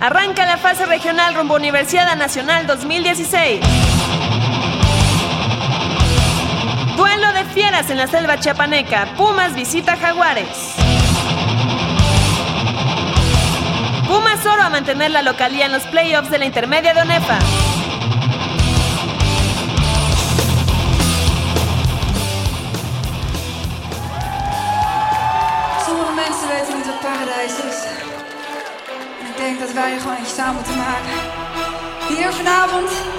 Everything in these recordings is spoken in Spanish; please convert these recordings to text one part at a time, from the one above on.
Arranca la fase regional rumbo Universidad Nacional 2016. Duelo de fieras en la selva chiapaneca. Pumas visita Jaguares. Pumas oro a mantener la localía en los playoffs de la intermedia de ONEFA. Dat wij er gewoon eentje samen moeten maken. Hier vanavond.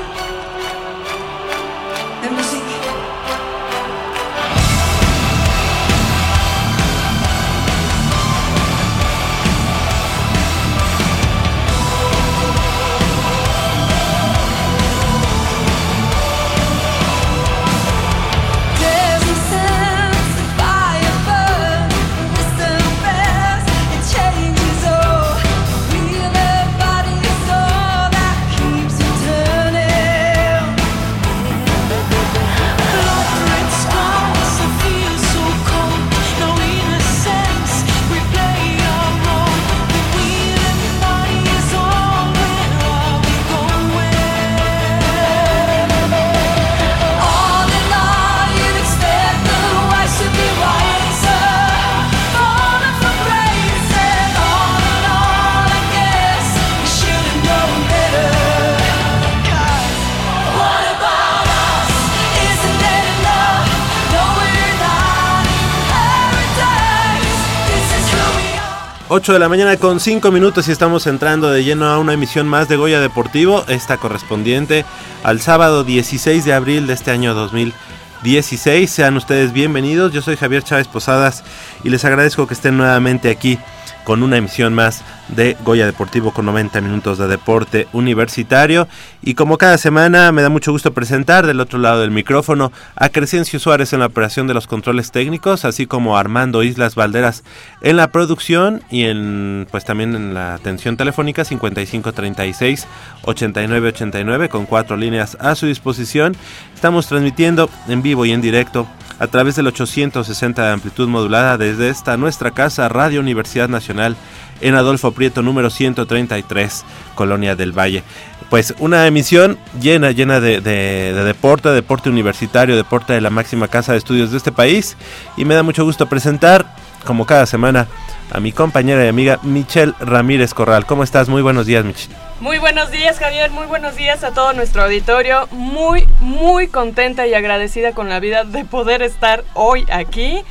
8 de la mañana con 5 minutos y estamos entrando de lleno a una emisión más de Goya Deportivo, esta correspondiente al sábado 16 de abril de este año 2016. Sean ustedes bienvenidos, yo soy Javier Chávez Posadas y les agradezco que estén nuevamente aquí con una emisión más de Goya Deportivo con 90 minutos de deporte universitario. Y como cada semana me da mucho gusto presentar del otro lado del micrófono a Crescencio Suárez en la operación de los controles técnicos, así como Armando Islas Valderas en la producción y en pues también en la atención telefónica 5536 8989 con cuatro líneas a su disposición. Estamos transmitiendo en vivo y en directo a través del 860 de amplitud modulada desde esta nuestra casa Radio Universidad Nacional en Adolfo Prieto número 133, Colonia del Valle. Pues una emisión llena, llena de, de- de deporte, deporte universitario, deporte de la máxima casa de estudios de este país. Y me da mucho gusto presentar, como cada semana, a mi compañera y amiga Michelle Ramírez Corral. ¿Cómo estás? Muy buenos días, Michelle. Muy buenos días, Javier. Muy buenos días a todo nuestro auditorio. Muy, muy contenta y agradecida con la vida de poder estar hoy aquí.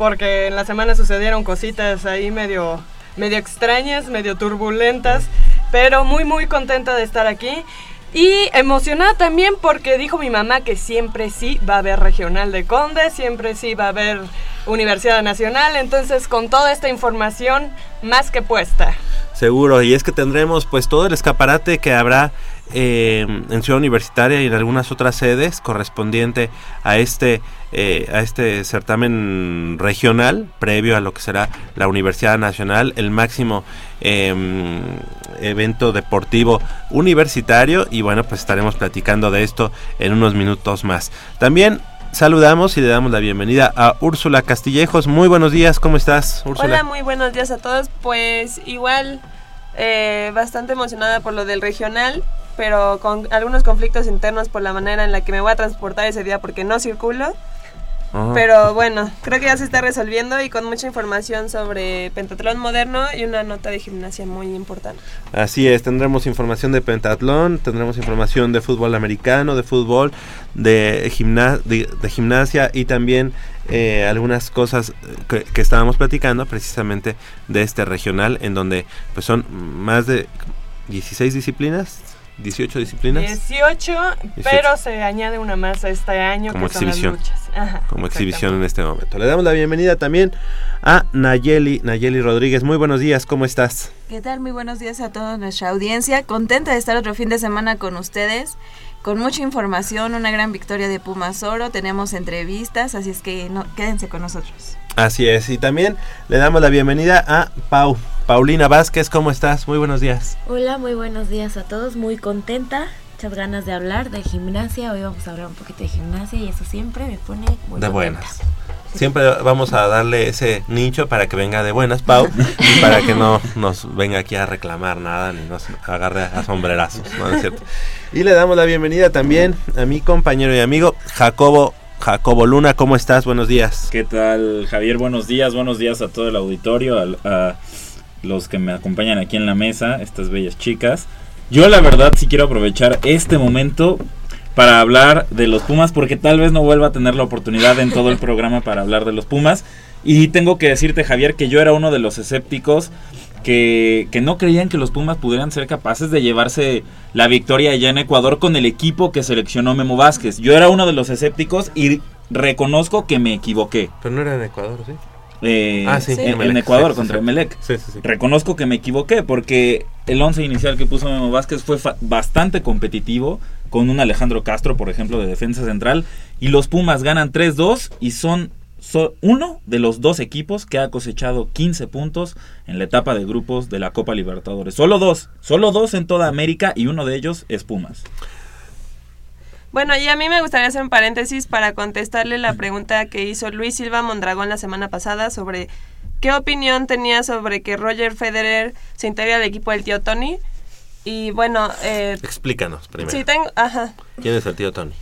Porque en la semana sucedieron cositas ahí medio, medio extrañas, medio turbulentas. Pero muy, muy contenta de estar aquí. Y emocionada también porque dijo mi mamá que siempre sí va a haber regional de Conde, siempre sí va a haber Universidad Nacional. Entonces, con toda esta información, más que puesta. Seguro, y es que tendremos pues todo el escaparate que habrá eh, en Ciudad Universitaria y en algunas otras sedes correspondiente a este eh, a este certamen regional previo a lo que será la Universidad Nacional, el máximo eh, evento deportivo universitario y bueno pues estaremos platicando de esto en unos minutos más. También saludamos y le damos la bienvenida a Úrsula Castillejos. Muy buenos días, ¿cómo estás, Úrsula? Hola, muy buenos días a todos. Pues igual eh, bastante emocionada por lo del regional, pero con algunos conflictos internos por la manera en la que me voy a transportar ese día porque no circulo. Ajá. Pero bueno, creo que ya se está resolviendo y con mucha información sobre pentatlón moderno y una nota de gimnasia muy importante. Así es, tendremos información de pentatlón, tendremos información de fútbol americano, de fútbol, de, gimna- de, de gimnasia y también eh, algunas cosas que, que estábamos platicando precisamente de este regional en donde pues son más de 16 disciplinas 18 disciplinas 18, pero se añade una más a este año Como que son las exhibición. luchas. Ajá, como exhibición en este momento. Le damos la bienvenida también a Nayeli, Nayeli Rodríguez. Muy buenos días, ¿cómo estás? ¿Qué tal? Muy buenos días a toda nuestra audiencia. Contenta de estar otro fin de semana con ustedes. Con mucha información, una gran victoria de Pumas Oro. Tenemos entrevistas, así es que no, quédense con nosotros. Así es, y también le damos la bienvenida a Pau, Paulina Vázquez, ¿cómo estás? Muy buenos días. Hola, muy buenos días a todos. Muy contenta, muchas ganas de hablar de gimnasia. Hoy vamos a hablar un poquito de gimnasia y eso siempre me pone muy De contenta. buenas. Siempre vamos a darle ese nicho para que venga de buenas, Pau, y para que no nos venga aquí a reclamar nada ni nos agarre a sombrerazos, ¿no ¿No es cierto? Y le damos la bienvenida también a mi compañero y amigo Jacobo, Jacobo Luna, ¿cómo estás? Buenos días. ¿Qué tal, Javier? Buenos días, buenos días a todo el auditorio, a, los que me acompañan aquí en la mesa, estas bellas chicas. Yo la verdad sí quiero aprovechar este momento para hablar de los Pumas, porque tal vez no vuelva a tener la oportunidad en todo el programa para hablar de los Pumas. Y tengo que decirte, Javier, que yo era uno de los escépticos que, que no creían que los Pumas pudieran ser capaces de llevarse la victoria allá en Ecuador con el equipo que seleccionó Memo Vázquez. Yo era uno de los escépticos y reconozco que me equivoqué. Pero no era en Ecuador, ¿sí? Eh, Ah, sí, en, Ecuador sí, contra sí. Emelec. Sí, sí, sí. Reconozco que me equivoqué porque el once inicial que puso Memo Vázquez fue fa- bastante competitivo con un Alejandro Castro, por ejemplo, de defensa central. Y los Pumas ganan 3-2 y son so- uno de los dos equipos que ha cosechado 15 puntos en la etapa de grupos de la Copa Libertadores. Solo dos, solo dos en toda América y uno de ellos es Pumas. Bueno, y a mí me gustaría hacer un paréntesis para contestarle la pregunta que hizo Luis Silva Mondragón la semana pasada sobre qué opinión tenía sobre que Roger Federer se integre al equipo del tío Tony. Y bueno, eh, Explícanos primero. sí tengo, ajá. ¿Quién es el tío Tony?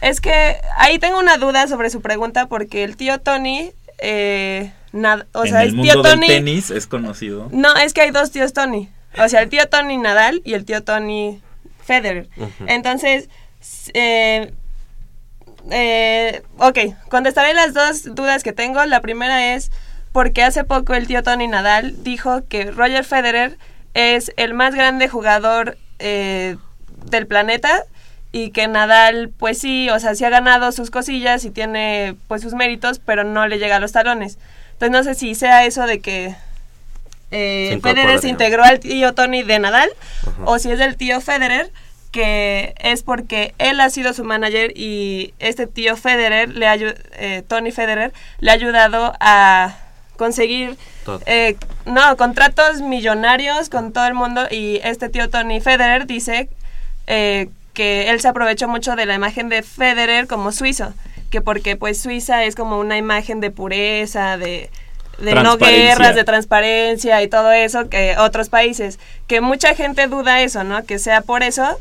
Es que ahí tengo una duda sobre su pregunta porque el tío Tony, eh, nada, o en sea, el el mundo tío del Tony, tenis es conocido. no, es que hay dos tíos Tony. O sea, el tío Tony Nadal y el tío Tony Federer. Entonces, eh, eh, ok, contestaré las dos dudas que tengo. La primera es porque hace poco el tío Tony Nadal dijo que Roger Federer es el más grande jugador eh, del planeta y que Nadal, pues sí, o sea, sí ha ganado sus cosillas y tiene pues sus méritos, pero no le llega a los talones. Entonces no sé si sea eso de que eh, Federer se integró al tío Tony de Nadal Ajá. o si es del tío Federer que es porque él ha sido su manager y este tío Federer le ha eh, Tony Federer le ha ayudado a conseguir eh, no contratos millonarios con todo el mundo y este tío Tony Federer dice eh, que él se aprovechó mucho de la imagen de Federer como suizo que porque pues Suiza es como una imagen de pureza de de no guerras, de transparencia y todo eso que otros países. Que mucha gente duda eso, ¿no? Que sea por eso.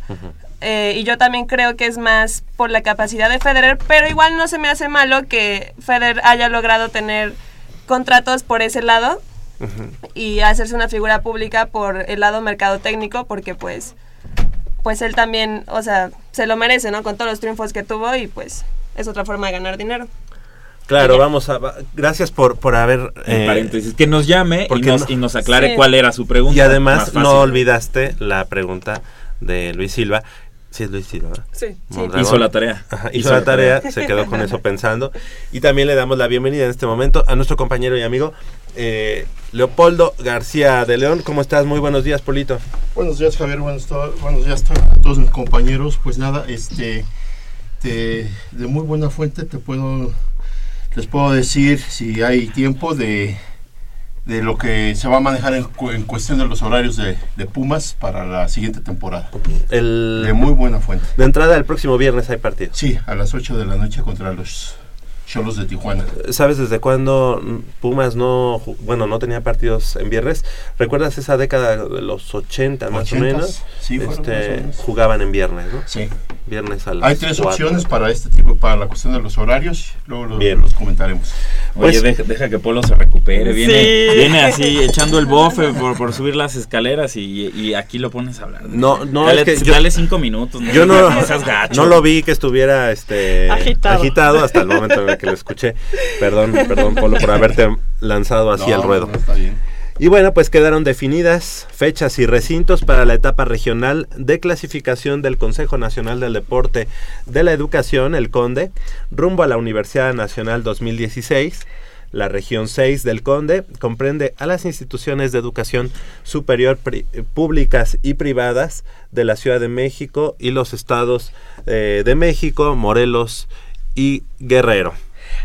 Eh, y yo también creo que es más por la capacidad de Federer, pero igual no se me hace malo que Federer haya logrado tener contratos por ese lado y hacerse una figura pública por el lado mercado técnico, porque pues, pues él también, o sea, se lo merece, ¿no? Con todos los triunfos que tuvo y pues es otra forma de ganar dinero. Claro, vamos a... Gracias por, por haber... En eh, paréntesis, que nos llame y nos, no- y nos aclare Sí. cuál era su pregunta. Y además no olvidaste la pregunta de Luis Silva. Sí es Luis Silva, ¿verdad? Sí, sí. Mondragón. Hizo la tarea. Ajá, hizo la tarea, se quedó con eso pensando. Y también le damos la bienvenida en este momento a nuestro compañero y amigo eh, Leopoldo García de León. ¿Cómo estás? Muy buenos días, Polito. Buenos días, Javier. Buenos, to- buenos días a todos mis compañeros. Pues nada, este, te- de muy buena fuente te puedo, les puedo decir si hay tiempo de, de lo que se va a manejar en, en cuestión de los horarios de, de Pumas para la siguiente temporada. El, De muy buena fuente. de entrada, el próximo viernes hay partido. Sí, a las 8 de la noche contra los Cholos de Tijuana. ¿Sabes desde cuándo Pumas no, bueno, no tenía partidos en viernes? ¿Recuerdas esa década de los 80 más o 80s, menos? sí, Este, menos. jugaban en viernes, ¿no? Sí. Viernes a las Hay tres cuatro. opciones para este tipo, para la cuestión de los horarios. Luego Bien. los comentaremos. Oye, Pues- deja, deja que Polo se recupere. Viene, Sí. viene así echando el bofe por, por subir las escaleras y, y aquí lo pones a hablar. No, no, dale, es que yo- dale cinco minutos. Yo no, seas gacho. no lo vi que estuviera este Agitado. hasta el momento que lo escuché. Perdón, perdón, Polo, por haberte lanzado así No, al ruedo. no, está bien. Y bueno, pues quedaron definidas fechas y recintos para la etapa regional de clasificación del Consejo Nacional del Deporte de la Educación, el CONDE, rumbo a la Universidad Nacional 2016. La región 6 del Conde comprende a las instituciones de educación superior públicas y privadas de la Ciudad de México y los estados eh, de México, Morelos y Guerrero.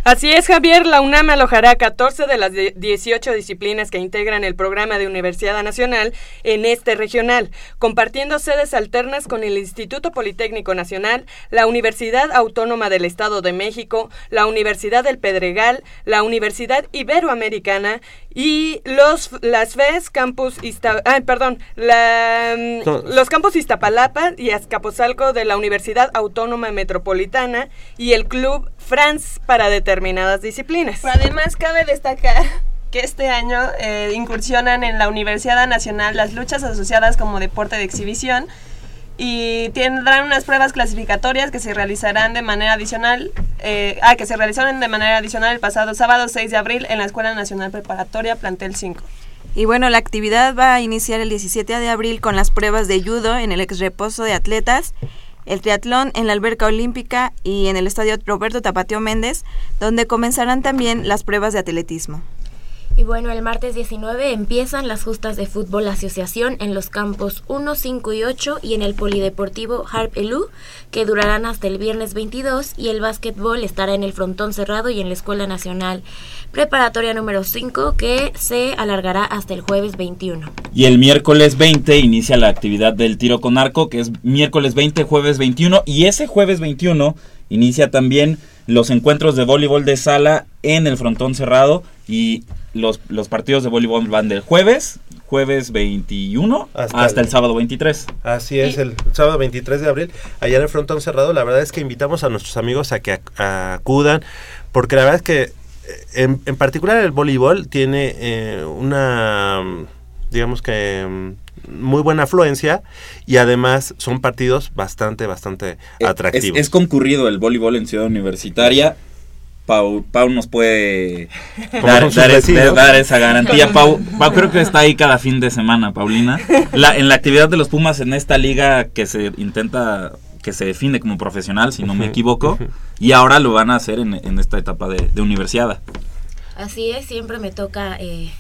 Así es, Javier. La UNAM alojará 14 de las de- 18 disciplinas que integran el programa de Universidad Nacional en este regional, compartiendo sedes alternas con el Instituto Politécnico Nacional, la Universidad Autónoma del Estado de México, la Universidad del Pedregal, la Universidad Iberoamericana y los las FES Campus ay, perdón, la, mm, No. los campus Iztapalapa y Azcapotzalco de la Universidad Autónoma Metropolitana y el Club France para determinadas disciplinas. Pero además cabe destacar que este año eh, incursionan en la Universidad Nacional las luchas asociadas como deporte de exhibición y tendrán unas pruebas clasificatorias que se realizarán de manera adicional, eh, ah, que se realizaron de manera adicional el pasado sábado 6 de abril en la Escuela Nacional Preparatoria Plantel 5. Y bueno, la actividad va a iniciar el 17 de abril con las pruebas de judo en el ex reposo de atletas, el triatlón en la alberca olímpica y en el estadio Roberto Tapateo Méndez, donde comenzarán también las pruebas de atletismo. Y bueno, el martes 19 empiezan las justas de fútbol asociación en los campos 1, 5 y 8 y en el polideportivo Harp Elú, que durarán hasta el viernes 22 y el básquetbol estará en el frontón cerrado y en la Escuela Nacional Preparatoria número 5, que se alargará hasta el jueves 21. Y el miércoles 20 inicia la actividad del tiro con arco, que es miércoles 20, jueves 21. Y ese jueves 21 inicia también los encuentros de voleibol de sala en el frontón cerrado. Y los, los partidos de voleibol van del jueves, jueves 21, Hasta hasta, el- el sábado 23. Así es, el sábado 23 de abril, allá en el frontón cerrado, la verdad es que invitamos a nuestros amigos a que ac- acudan, porque la verdad es que eh, en, en particular el voleibol tiene eh, una, digamos que, mm, muy buena afluencia y además son partidos bastante, bastante atractivos. Es, es concurrido el voleibol en Ciudad Universitaria. Pau, Pau nos puede dar, es- esa garantía. Pau, Pau creo que está ahí cada fin de semana, Paulina. La, en la actividad de los Pumas en esta liga que se intenta, que se define como profesional, si no me equivoco, y ahora lo van a hacer en, en esta etapa de, de universidad. Así es, siempre me toca, eh,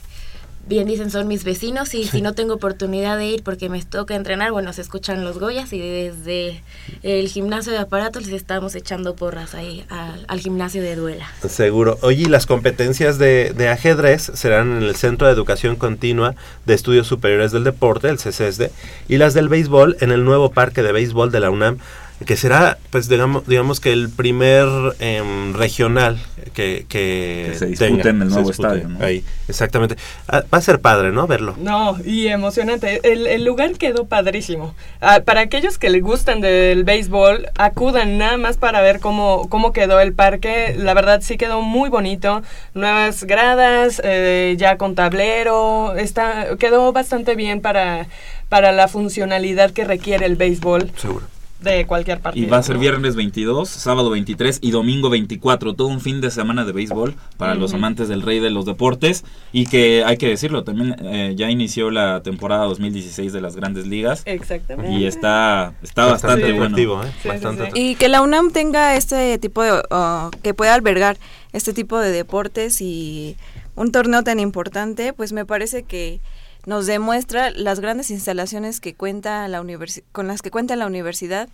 bien dicen, son mis vecinos y si no tengo oportunidad de ir porque me toca entrenar, bueno, se escuchan los Goyas y desde el gimnasio de aparatos les estamos echando porras ahí al, al gimnasio de Duela. Seguro. Oye, y las competencias de, de ajedrez serán en el Centro de Educación Continua de Estudios Superiores del Deporte, el CCSD, y las del béisbol en el nuevo Parque de Béisbol de la UNAM, que será, pues digamos, digamos que el primer em, regional que, que, Que se dispute en el nuevo estadio, ¿no? Ahí, exactamente. Ah, va a ser padre, ¿no? Verlo. No, y emocionante. El, el lugar quedó padrísimo. Ah, para aquellos que les gustan del béisbol, acudan nada más para ver cómo, cómo quedó el parque. La verdad sí quedó muy bonito. Nuevas gradas, eh, ya con tablero. Está, quedó bastante bien para, para la funcionalidad que requiere el béisbol Seguro. De cualquier partido. Y va a ser ¿no? viernes 22, sábado 23 y domingo 24. Todo un fin de semana de béisbol para los amantes del rey de los deportes. Y que hay que decirlo, también eh, ya inició la temporada 2016 de las grandes ligas. Exactamente. Y está, está bastante Sí. bueno. atractivo, ¿eh? Sí, Bastante sí. atractivo. Y que la UNAM tenga este tipo de, uh, que pueda albergar este tipo de deportes y un torneo tan importante, pues me parece que nos demuestra las grandes instalaciones que cuenta la con las que cuenta la universidad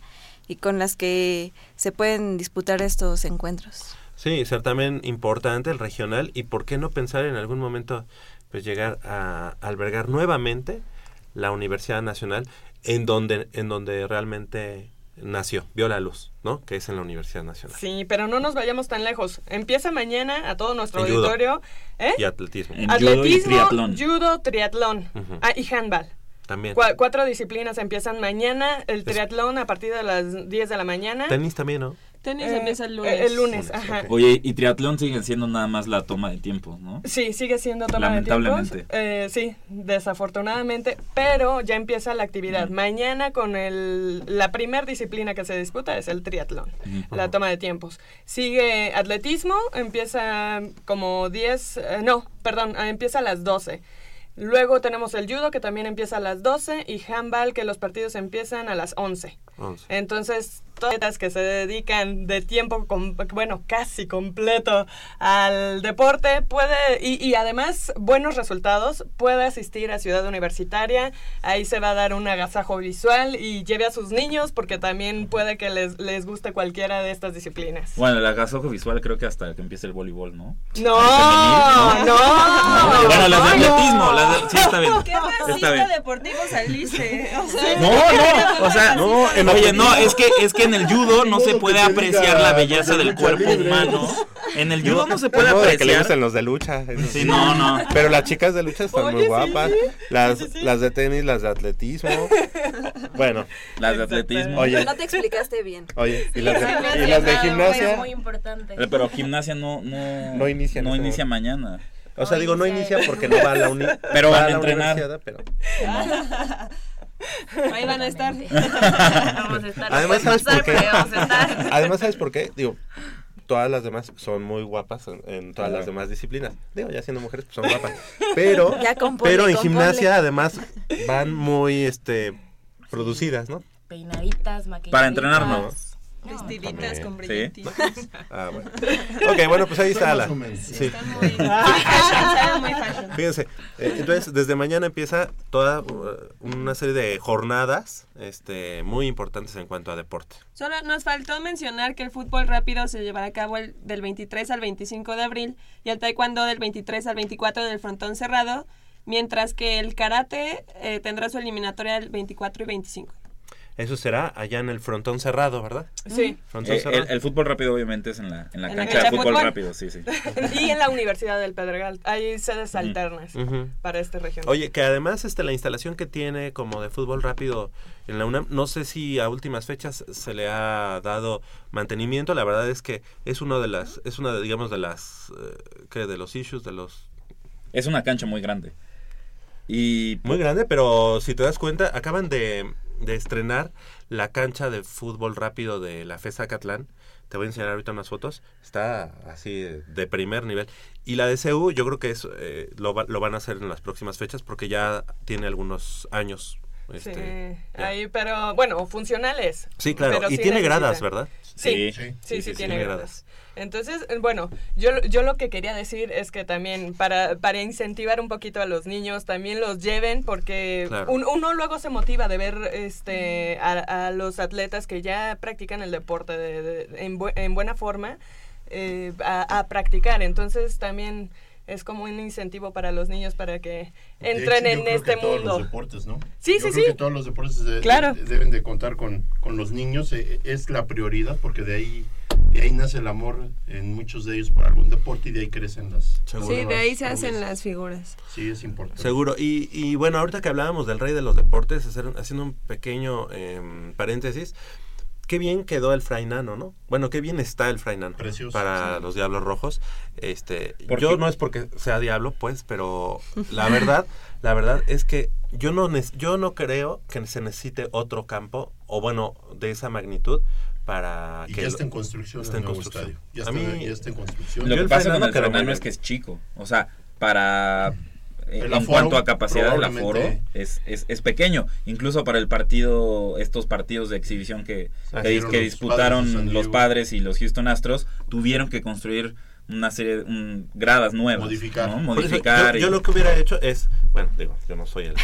y con las que se pueden disputar estos encuentros. Sí, ser también importante el regional y por qué no pensar en algún momento pues llegar a albergar nuevamente la Universidad Nacional en donde en donde realmente nació, vio la luz, ¿no? Que es en la Universidad Nacional. Sí, pero no nos vayamos tan lejos. Empieza mañana a todo nuestro En judo. auditorio. ¿eh? Y atletismo En judo y Atletismo, triatlón. judo, triatlón ah, y handball. también. Cua- cuatro disciplinas empiezan mañana. El triatlón a partir de las 10 de la mañana. Tenis también, ¿no? Tenis Eh, empieza el lunes. eh, El lunes, ajá. Oye, y triatlón sigue siendo nada más la toma de tiempo, ¿no? Sí, sigue siendo toma de tiempos. Lamentablemente. Eh, sí, desafortunadamente, pero ya empieza la actividad. Mañana con el, la primer disciplina que se disputa es el triatlón, la toma de tiempos. Sigue atletismo, empieza como 10, eh, no, perdón, ah, empieza a las 12. Luego tenemos el judo que también empieza a las 12 y handball que los partidos empiezan a las 11. 11. Entonces, las que se dedican de tiempo, bueno, casi completo al deporte, puede, y, y además buenos resultados, puede asistir a Ciudad Universitaria. Ahí se va a dar un agasajo visual y lleve a sus niños porque también puede que les, les guste cualquiera de estas disciplinas. Bueno, el agasajo visual creo que hasta que empiece el voleibol, ¿no? No, femenil, no. Bueno, las de no. atletismo, las de- sí, está bien. ¿Qué Está bien. deportivo saliste? O sea, No, no, o sea, No, oye, no, es que es que en el judo no se puede apreciar la belleza de del cuerpo humano. En el judo no se puede de que le apreciar. gustan los de lucha. Sí, no, no. Pero las chicas de lucha están muy guapas. Las, de tenis, las de atletismo. Bueno, Las de atletismo. Oye. No te explicaste bien. oye, y las de, Gimnasia, y las de nada, Es gimnasia. muy importante. Eh, Pero gimnasia no no No inicia no inicia mañana. O sea, digo, no inicia. porque no va a la uni. Pero va van a la entrenar. Pero... ahí van a estar. Vamos a estar. Además, ¿sabes puede por qué? pasar, pero vamos a estar. Además, ¿sabes por qué? Digo, todas las demás son muy guapas en, en todas Claro. las demás disciplinas. Digo, ya siendo mujeres, pues son guapas. Pero, Ya pero en gimnasia, además, van muy este producidas, ¿no? Peinaditas, maquilladitas. Para entrenar, ¿no? Vestiditas con Sí. brillantitos. Ah, bueno. Ok, bueno, pues ahí está la. Sí. Muy, fashion, muy fashion. Fíjense, eh, entonces desde mañana empieza toda uh, una serie de jornadas este, muy importantes en cuanto a deporte. Solo nos faltó mencionar que el fútbol rápido se llevará a cabo el- del 23 al 25 de abril y el taekwondo del 23 al 24 en el frontón cerrado, mientras que el karate eh, tendrá su eliminatoria el 24 y 25. Eso será allá en el frontón cerrado, ¿verdad? Sí. Frontón Eh, cerrado. el, el fútbol rápido obviamente es en la, en la En cancha de cancha de fútbol, fútbol. rápido, sí, sí. y en la Universidad del Pedregal. Hay sedes alternas para este región. Oye, que además este la instalación que tiene como de fútbol rápido en la UNAM, no sé si a últimas fechas se le ha dado mantenimiento, la verdad es que es uno de las es una de digamos de las eh, que de los issues de los Es una cancha muy grande. Y muy grande, pero si te das cuenta, acaban de, de estrenar la cancha de fútbol rápido de la FESA Catlán. Te voy a enseñar ahorita unas fotos. Está así de, primer nivel. Y la de CU, yo creo que es, eh, lo, va- lo van a hacer en las próximas fechas porque ya tiene algunos años. Sí, este, ya. ahí, pero bueno, funcionales. Sí, claro. Pero y sí tiene gradas. ¿verdad? Sí, Sí, sí, sí, sí, sí, tiene tiene gradas. Entonces, eh, bueno, yo, yo lo que quería decir es que también para, para incentivar un poquito a los niños, también los lleven porque Claro. un- uno luego se motiva de ver este a, a los atletas que ya practican el deporte de- de- en, bu- en buena forma eh, a, a practicar. Entonces también es como un incentivo para los niños para que De entren hecho, yo en creo este que todos los mundo. deportes, ¿no? Sí, Yo sí, creo sí. que todos los deportes de- Claro. de- deben de contar con, con los niños. eh, es la prioridad porque de ahí, de ahí nace el amor en muchos de ellos por algún deporte y de ahí crecen las... Seguro. Sí, de ahí se hacen las figuras. Sí, es importante. Seguro. Y, y bueno, ahorita que hablábamos del rey de los deportes, hacer, haciendo un pequeño em, paréntesis, qué bien quedó el Frainano, ¿no? Bueno, qué bien está el Frainano Precioso, para sí. los Diablos Rojos. Este, ¿Por yo qué? no es porque sea diablo, pues, pero la verdad, la verdad es que yo no yo no creo que se necesite otro campo o bueno, de esa magnitud para Y que ya está en construcción está en construcción. Ya A está, mí- ya está en construcción. Lo que pasa con el bien. es que es chico. O sea, para. Eh, El en aforo, cuanto a capacidad del aforo, es, es, es pequeño. Incluso para el partido, estos partidos de exhibición que, que, disputaron los Diego. padres y los Houston Astros, tuvieron que construir una serie de un- gradas nuevas. Modificar. ¿no? Por eso, Modificar. yo, y- yo lo que hubiera hecho es, bueno, digo, yo no soy el, no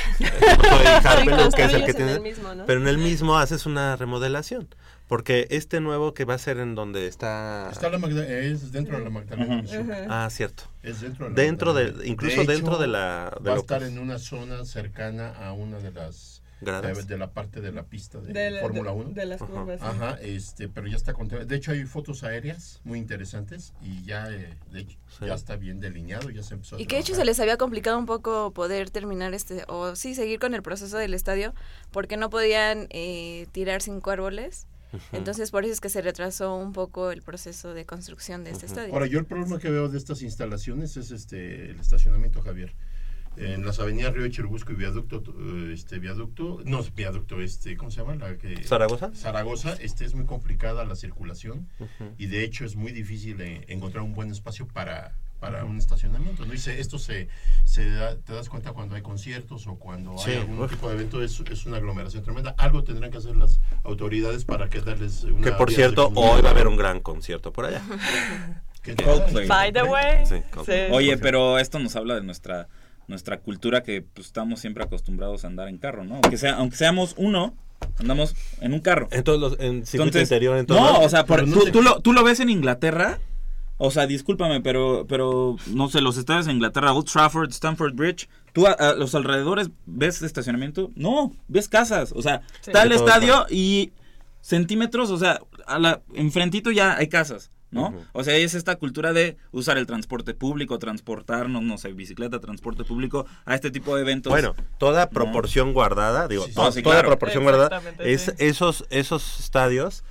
soy que es el que tiene, el mismo, ¿no? pero en el mismo haces una remodelación, porque este nuevo que va a ser en donde está, Está la Magda- es dentro de la Magdalena. Ah, cierto, Es dentro de la dentro de, incluso De dentro de la, de va a estar en una zona cercana a una de las de, de la parte de la pista de, De, la- Fórmula de- 1. de las Ajá. curvas. sí. Ajá, este, pero ya está contenido. De hecho hay fotos aéreas muy interesantes y ya, eh, de hecho, Sí. ya está bien delineado, ya se empezó a Y que de hecho se les había complicado un poco poder terminar este, o sí, seguir con el proceso del estadio, porque no podían eh, tirar cinco árboles. Entonces por eso es que se retrasó un poco el proceso de construcción de este estadio. Ahora, yo el problema que veo de estas instalaciones es este el estacionamiento, Javier. En las avenidas Río de Churubusco y Viaducto, eh, este viaducto, no, viaducto, este, ¿cómo se llama? La que, ¿Zaragoza? Zaragoza, este es muy complicada la circulación y de hecho es muy difícil eh, encontrar un buen espacio para, para un estacionamiento. ¿no? Y se- esto se, se da- te das cuenta cuando hay conciertos o cuando Sí, hay algún uf. tipo de evento, es, es una aglomeración tremenda. Algo tendrán que hacer las autoridades para que darles una... Que por cierto, hoy va a haber un gran concierto por allá. Coldplay. By the way. Sí, sí. Oye, pero esto nos habla de nuestra nuestra cultura que pues, estamos siempre acostumbrados a andar en carro, ¿no? Aunque sea aunque seamos uno, andamos en un carro. En todos los en circuito Entonces, interior, en todo no, lado. o sea, por- Pero no tú, sé- tú lo, tú lo ves en Inglaterra. O sea, discúlpame, pero, pero no sé, los estadios en Inglaterra, Old Trafford, Stamford Bridge, tú a, a los alrededores ves estacionamiento, no, ves casas, o sea, Sí. está el De estadio y centímetros, o sea, a la, enfrentito ya hay casas, ¿no? O sea, es esta cultura de usar el transporte público, transportarnos, no sé, bicicleta, transporte público, a este tipo de eventos. Bueno, toda proporción guardada, digo, Sí, to- sí, toda claro. proporción guardada, es sí. esos esos estadios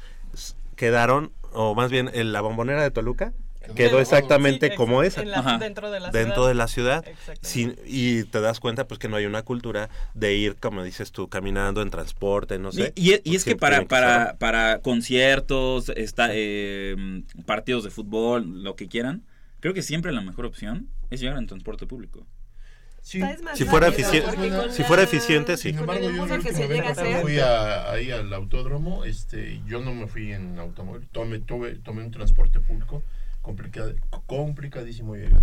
quedaron o más bien en la bombonera de Toluca Quedó exactamente Sí, como esa. la- dentro de la dentro ciudad. de la ciudad Exactamente. sin, y te das cuenta pues que no hay una cultura de ir como dices tú caminando en transporte no sé Y, y- y es que para, para, para conciertos, está, eh, partidos de fútbol, lo que quieran, creo que siempre la mejor opción es llegar en transporte público. Sí. Si fuera rápido, eficiente- si fuera eficiente, sí. Sin embargo, yo la última vez que fui a- ahí al autódromo, este, yo no me fui en automóvil, tomé, tuve- tomé un transporte público, complicado, complicadísimo llegar.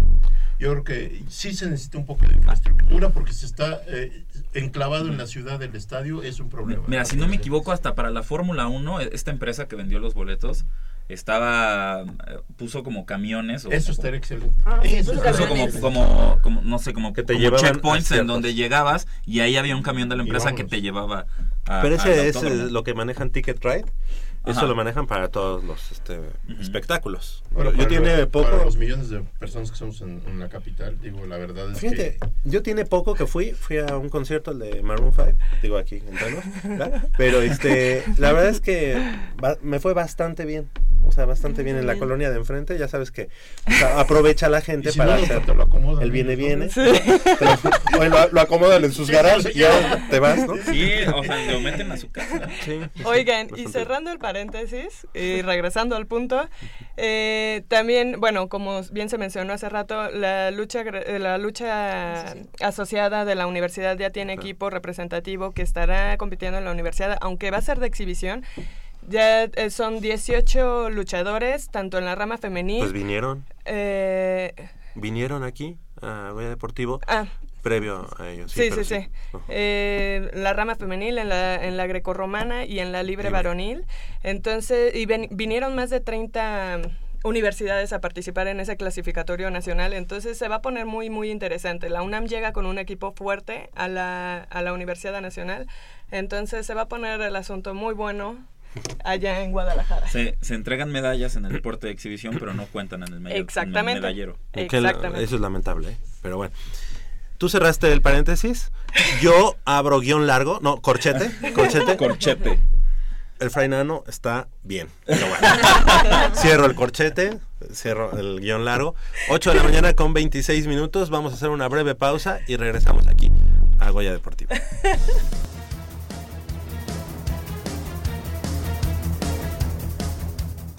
Yo creo que sí se necesita un poco de infraestructura porque se está eh, enclavado en la ciudad del estadio, es un problema. Mira, si no me equivoco, hasta para la Fórmula 1, e- esta empresa que vendió los boletos estaba eh, puso como camiones o Eso estaría excelente. Ah, Eso puso estaría puso como, como, como, no sé, como, Que te como checkpoints en donde llegabas y ahí había un camión de la empresa que te llevaba a pero ese es lo que manejan Ticket Ride eso Ajá. lo manejan para todos los este, espectáculos. Bueno, yo tiene los- poco para los millones de personas que somos en, en la capital, digo, la verdad es Fíjate, que... yo tiene poco que fui, fui a un concierto el de Maroon 5, digo aquí en Thanos, pero este, la verdad es que ba- me fue bastante bien, o sea, bastante bien en la colonia de enfrente, ya sabes que o sea, aprovecha la gente si para no, hacer lo acomodan, el ¿no? viene viene, te lo, bueno, lo, lo acomodan en sus Sí, garajes sí, y ya. te vas, ¿no? Sí, o sea, lo meten a su casa. Sí, Oigan, y cerrando el paréntesis y regresando al punto, eh, también, bueno, como bien se mencionó hace rato, la lucha, eh, la lucha asociada de la universidad ya tiene Claro. equipo representativo que estará compitiendo en la universidad, aunque va a ser de exhibición. Ya eh, son 18 luchadores, tanto en la rama femenil. Pues vinieron, eh, vinieron aquí a Goya Deportivo ah, previo a ellos. Sí, sí, sí. Eh, la rama femenil en la, en la grecorromana y en la libre Libre. varonil. Entonces, y ven- vinieron más de 30 universidades a participar en ese clasificatorio nacional. Entonces, se va a poner muy, muy interesante. La UNAM llega con un equipo fuerte a la, a la Universidad Nacional. Entonces, se va a poner el asunto muy bueno allá en Guadalajara. Se, se entregan medallas en el deporte de exhibición, pero no cuentan en el, medio- en el Exactamente. medallero. Exactamente. eso es lamentable, ¿eh? pero bueno. Tú cerraste el paréntesis. Yo abro guion largo. No, corchete. Corchete. Corchete. el Fray Nano está bien. Pero bueno. Cierro el corchete. Cierro el guion largo. 8 de la mañana con 26 minutos. Vamos a hacer una breve pausa y regresamos aquí a Goya Deportiva.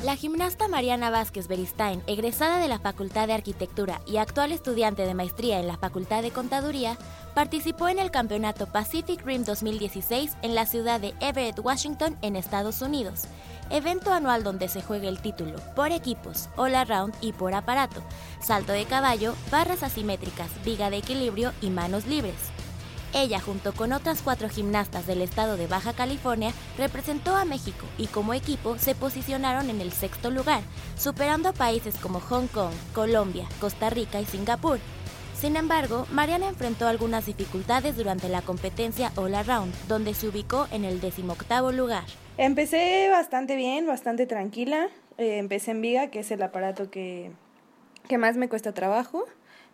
La gimnasta Mariana Vázquez Beristain, egresada de la Facultad de Arquitectura y actual estudiante de maestría en la Facultad de Contaduría, participó en el Campeonato Pacific Rim 2016 en la ciudad de Everett, Washington, en Estados Unidos, evento anual donde se juega el título por equipos, all around y por aparato, salto de caballo, barras asimétricas, viga de equilibrio y manos libres. Ella, junto con otras cuatro gimnastas del estado de Baja California, representó a México y como equipo se posicionaron en el sexto lugar, superando a países como Hong Kong, Colombia, Costa Rica y Singapur. Sin embargo, Mariana enfrentó algunas dificultades durante la competencia All Around, donde se ubicó en el decimoctavo lugar. Empecé bastante bien, bastante tranquila. Eh, empecé en viga, que es el aparato que, que más me cuesta trabajo,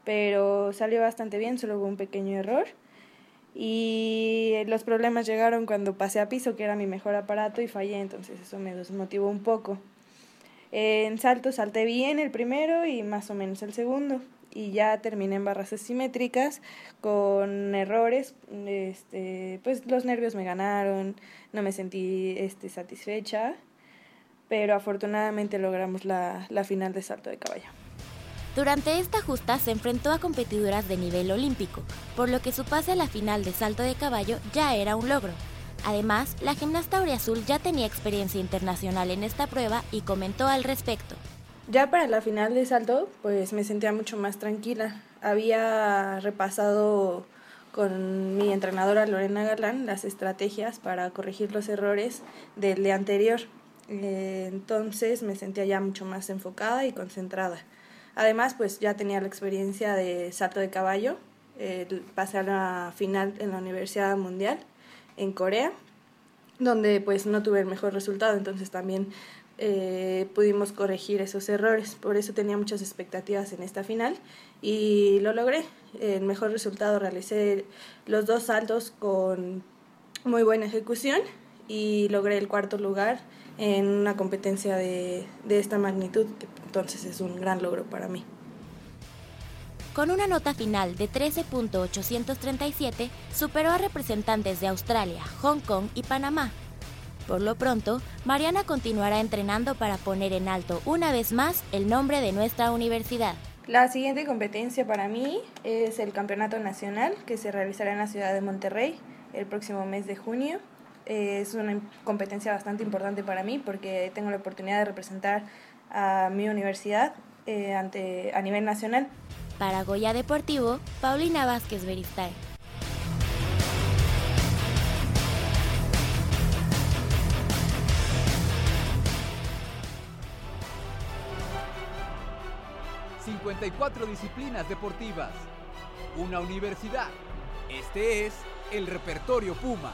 pero salió bastante bien, solo hubo un pequeño error. Y los problemas llegaron cuando pasé a piso, que era mi mejor aparato, y fallé, entonces eso me desmotivó un poco. En salto salté bien el primero y más o menos el segundo. Y ya terminé en barras asimétricas con errores. Este, pues los nervios me ganaron, no me sentí este, satisfecha. Pero afortunadamente logramos la, la final de salto de caballo. Durante esta justa se enfrentó a competidoras de nivel olímpico, por lo que su pase a la final de salto de caballo ya era un logro. Además, la gimnasta Auriazul ya tenía experiencia internacional en esta prueba y comentó al respecto. Ya para la final de salto, pues me sentía mucho más tranquila. Había repasado con mi entrenadora Lorena Galán las estrategias para corregir los errores del día anterior. Eh, entonces me sentía ya mucho más enfocada y concentrada. Además, pues ya tenía la experiencia de salto de caballo. Pasé a la final en la Universidad Mundial en Corea, donde pues no tuve el mejor resultado, entonces también eh, pudimos corregir esos errores. Por eso tenía muchas expectativas en esta final y lo logré. El mejor resultado realicé los dos saltos con muy buena ejecución y logré el cuarto lugar en una competencia de, de esta magnitud, entonces es un gran logro para mí. Con una nota final de 13.837, superó a representantes de Australia, Hong Kong y Panamá. Por lo pronto, Mariana continuará entrenando para poner en alto una vez más el nombre de nuestra universidad. La siguiente competencia para mí es el Campeonato Nacional que se realizará en la ciudad de Monterrey el próximo mes de junio. Es una competencia bastante importante para mí porque tengo la oportunidad de representar a mi universidad eh, ante, a nivel nacional. Para Goya Deportivo, Paulina Vázquez Beristain. ...54 disciplinas deportivas... ...una universidad... ...este es el Repertorio Puma...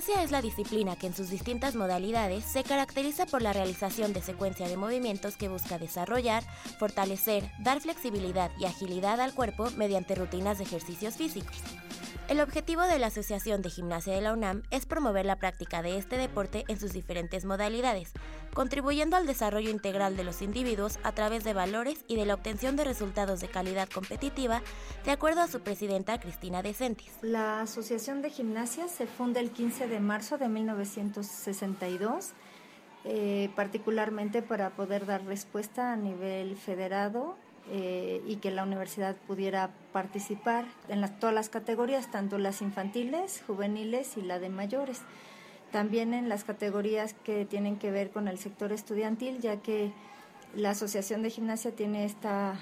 gimnasia es la disciplina que en sus distintas modalidades se caracteriza por la realización de secuencia de movimientos que busca desarrollar, fortalecer, dar flexibilidad y agilidad al cuerpo mediante rutinas de ejercicios físicos. El objetivo de la Asociación de Gimnasia de la UNAM es promover la práctica de este deporte en sus diferentes modalidades, contribuyendo al desarrollo integral de los individuos a través de valores y de la obtención de resultados de calidad competitiva, de acuerdo a su presidenta Cristina Decentis. La Asociación de Gimnasia se funda el 15 de marzo de 1962, eh, particularmente para poder dar respuesta a nivel federado eh, y que la universidad pudiera participar en las, todas las categorías, tanto las infantiles, juveniles y la de mayores. También en las categorías que tienen que ver con el sector estudiantil, ya que la Asociación de Gimnasia tiene esta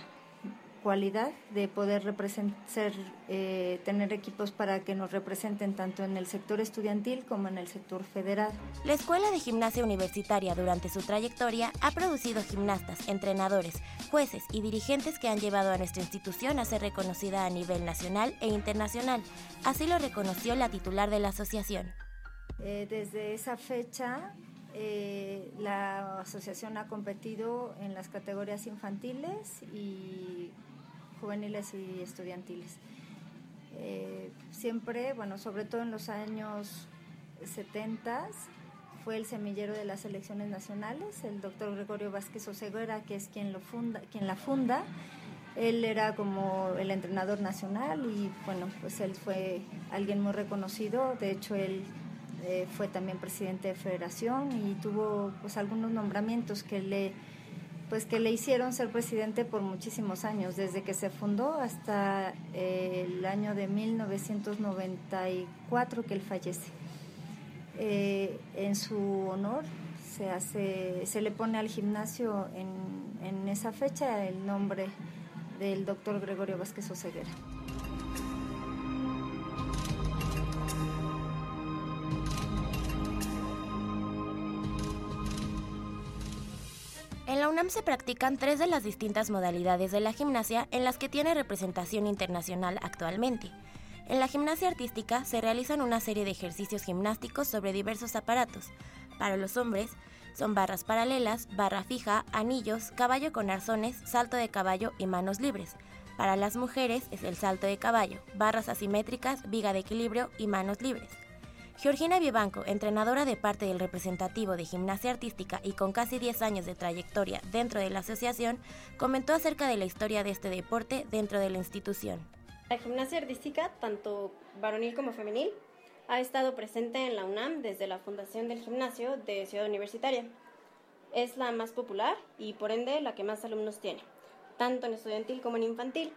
cualidad de poder representar, eh, tener equipos para que nos representen tanto en el sector estudiantil como en el sector federal. La Escuela de Gimnasia Universitaria durante su trayectoria ha producido gimnastas, entrenadores, jueces y dirigentes que han llevado a nuestra institución a ser reconocida a nivel nacional e internacional. Así lo reconoció la titular de la asociación. Eh, desde esa fecha, eh, la asociación ha competido en las categorías infantiles y juveniles y estudiantiles. Eh, siempre, bueno, sobre todo en los años 70 fue el semillero de las elecciones nacionales, el doctor Gregorio Vázquez Oseguera, que es quien, lo funda, quien la funda. Él era como el entrenador nacional y bueno, pues él fue alguien muy reconocido, de hecho él eh, fue también presidente de federación y tuvo pues algunos nombramientos que le pues que le hicieron ser presidente por muchísimos años, desde que se fundó hasta eh, el año de 1994 que él fallece. Eh, en su honor se hace, se le pone al gimnasio en, en esa fecha el nombre del doctor Gregorio Vázquez Oseguera. UNAM se practican tres de las distintas modalidades de la gimnasia en las que tiene representación internacional actualmente. En la gimnasia artística se realizan una serie de ejercicios gimnásticos sobre diversos aparatos. Para los hombres son barras paralelas, barra fija, anillos, caballo con arzones, salto de caballo y manos libres. Para las mujeres es el salto de caballo, barras asimétricas, viga de equilibrio y manos libres. Georgina Vivanco, entrenadora de parte del representativo de gimnasia artística y con casi 10 años de trayectoria dentro de la asociación, comentó acerca de la historia de este deporte dentro de la institución. La gimnasia artística, tanto varonil como femenil, ha estado presente en la UNAM desde la fundación del gimnasio de Ciudad Universitaria. Es la más popular y por ende la que más alumnos tiene, tanto en estudiantil como en infantil.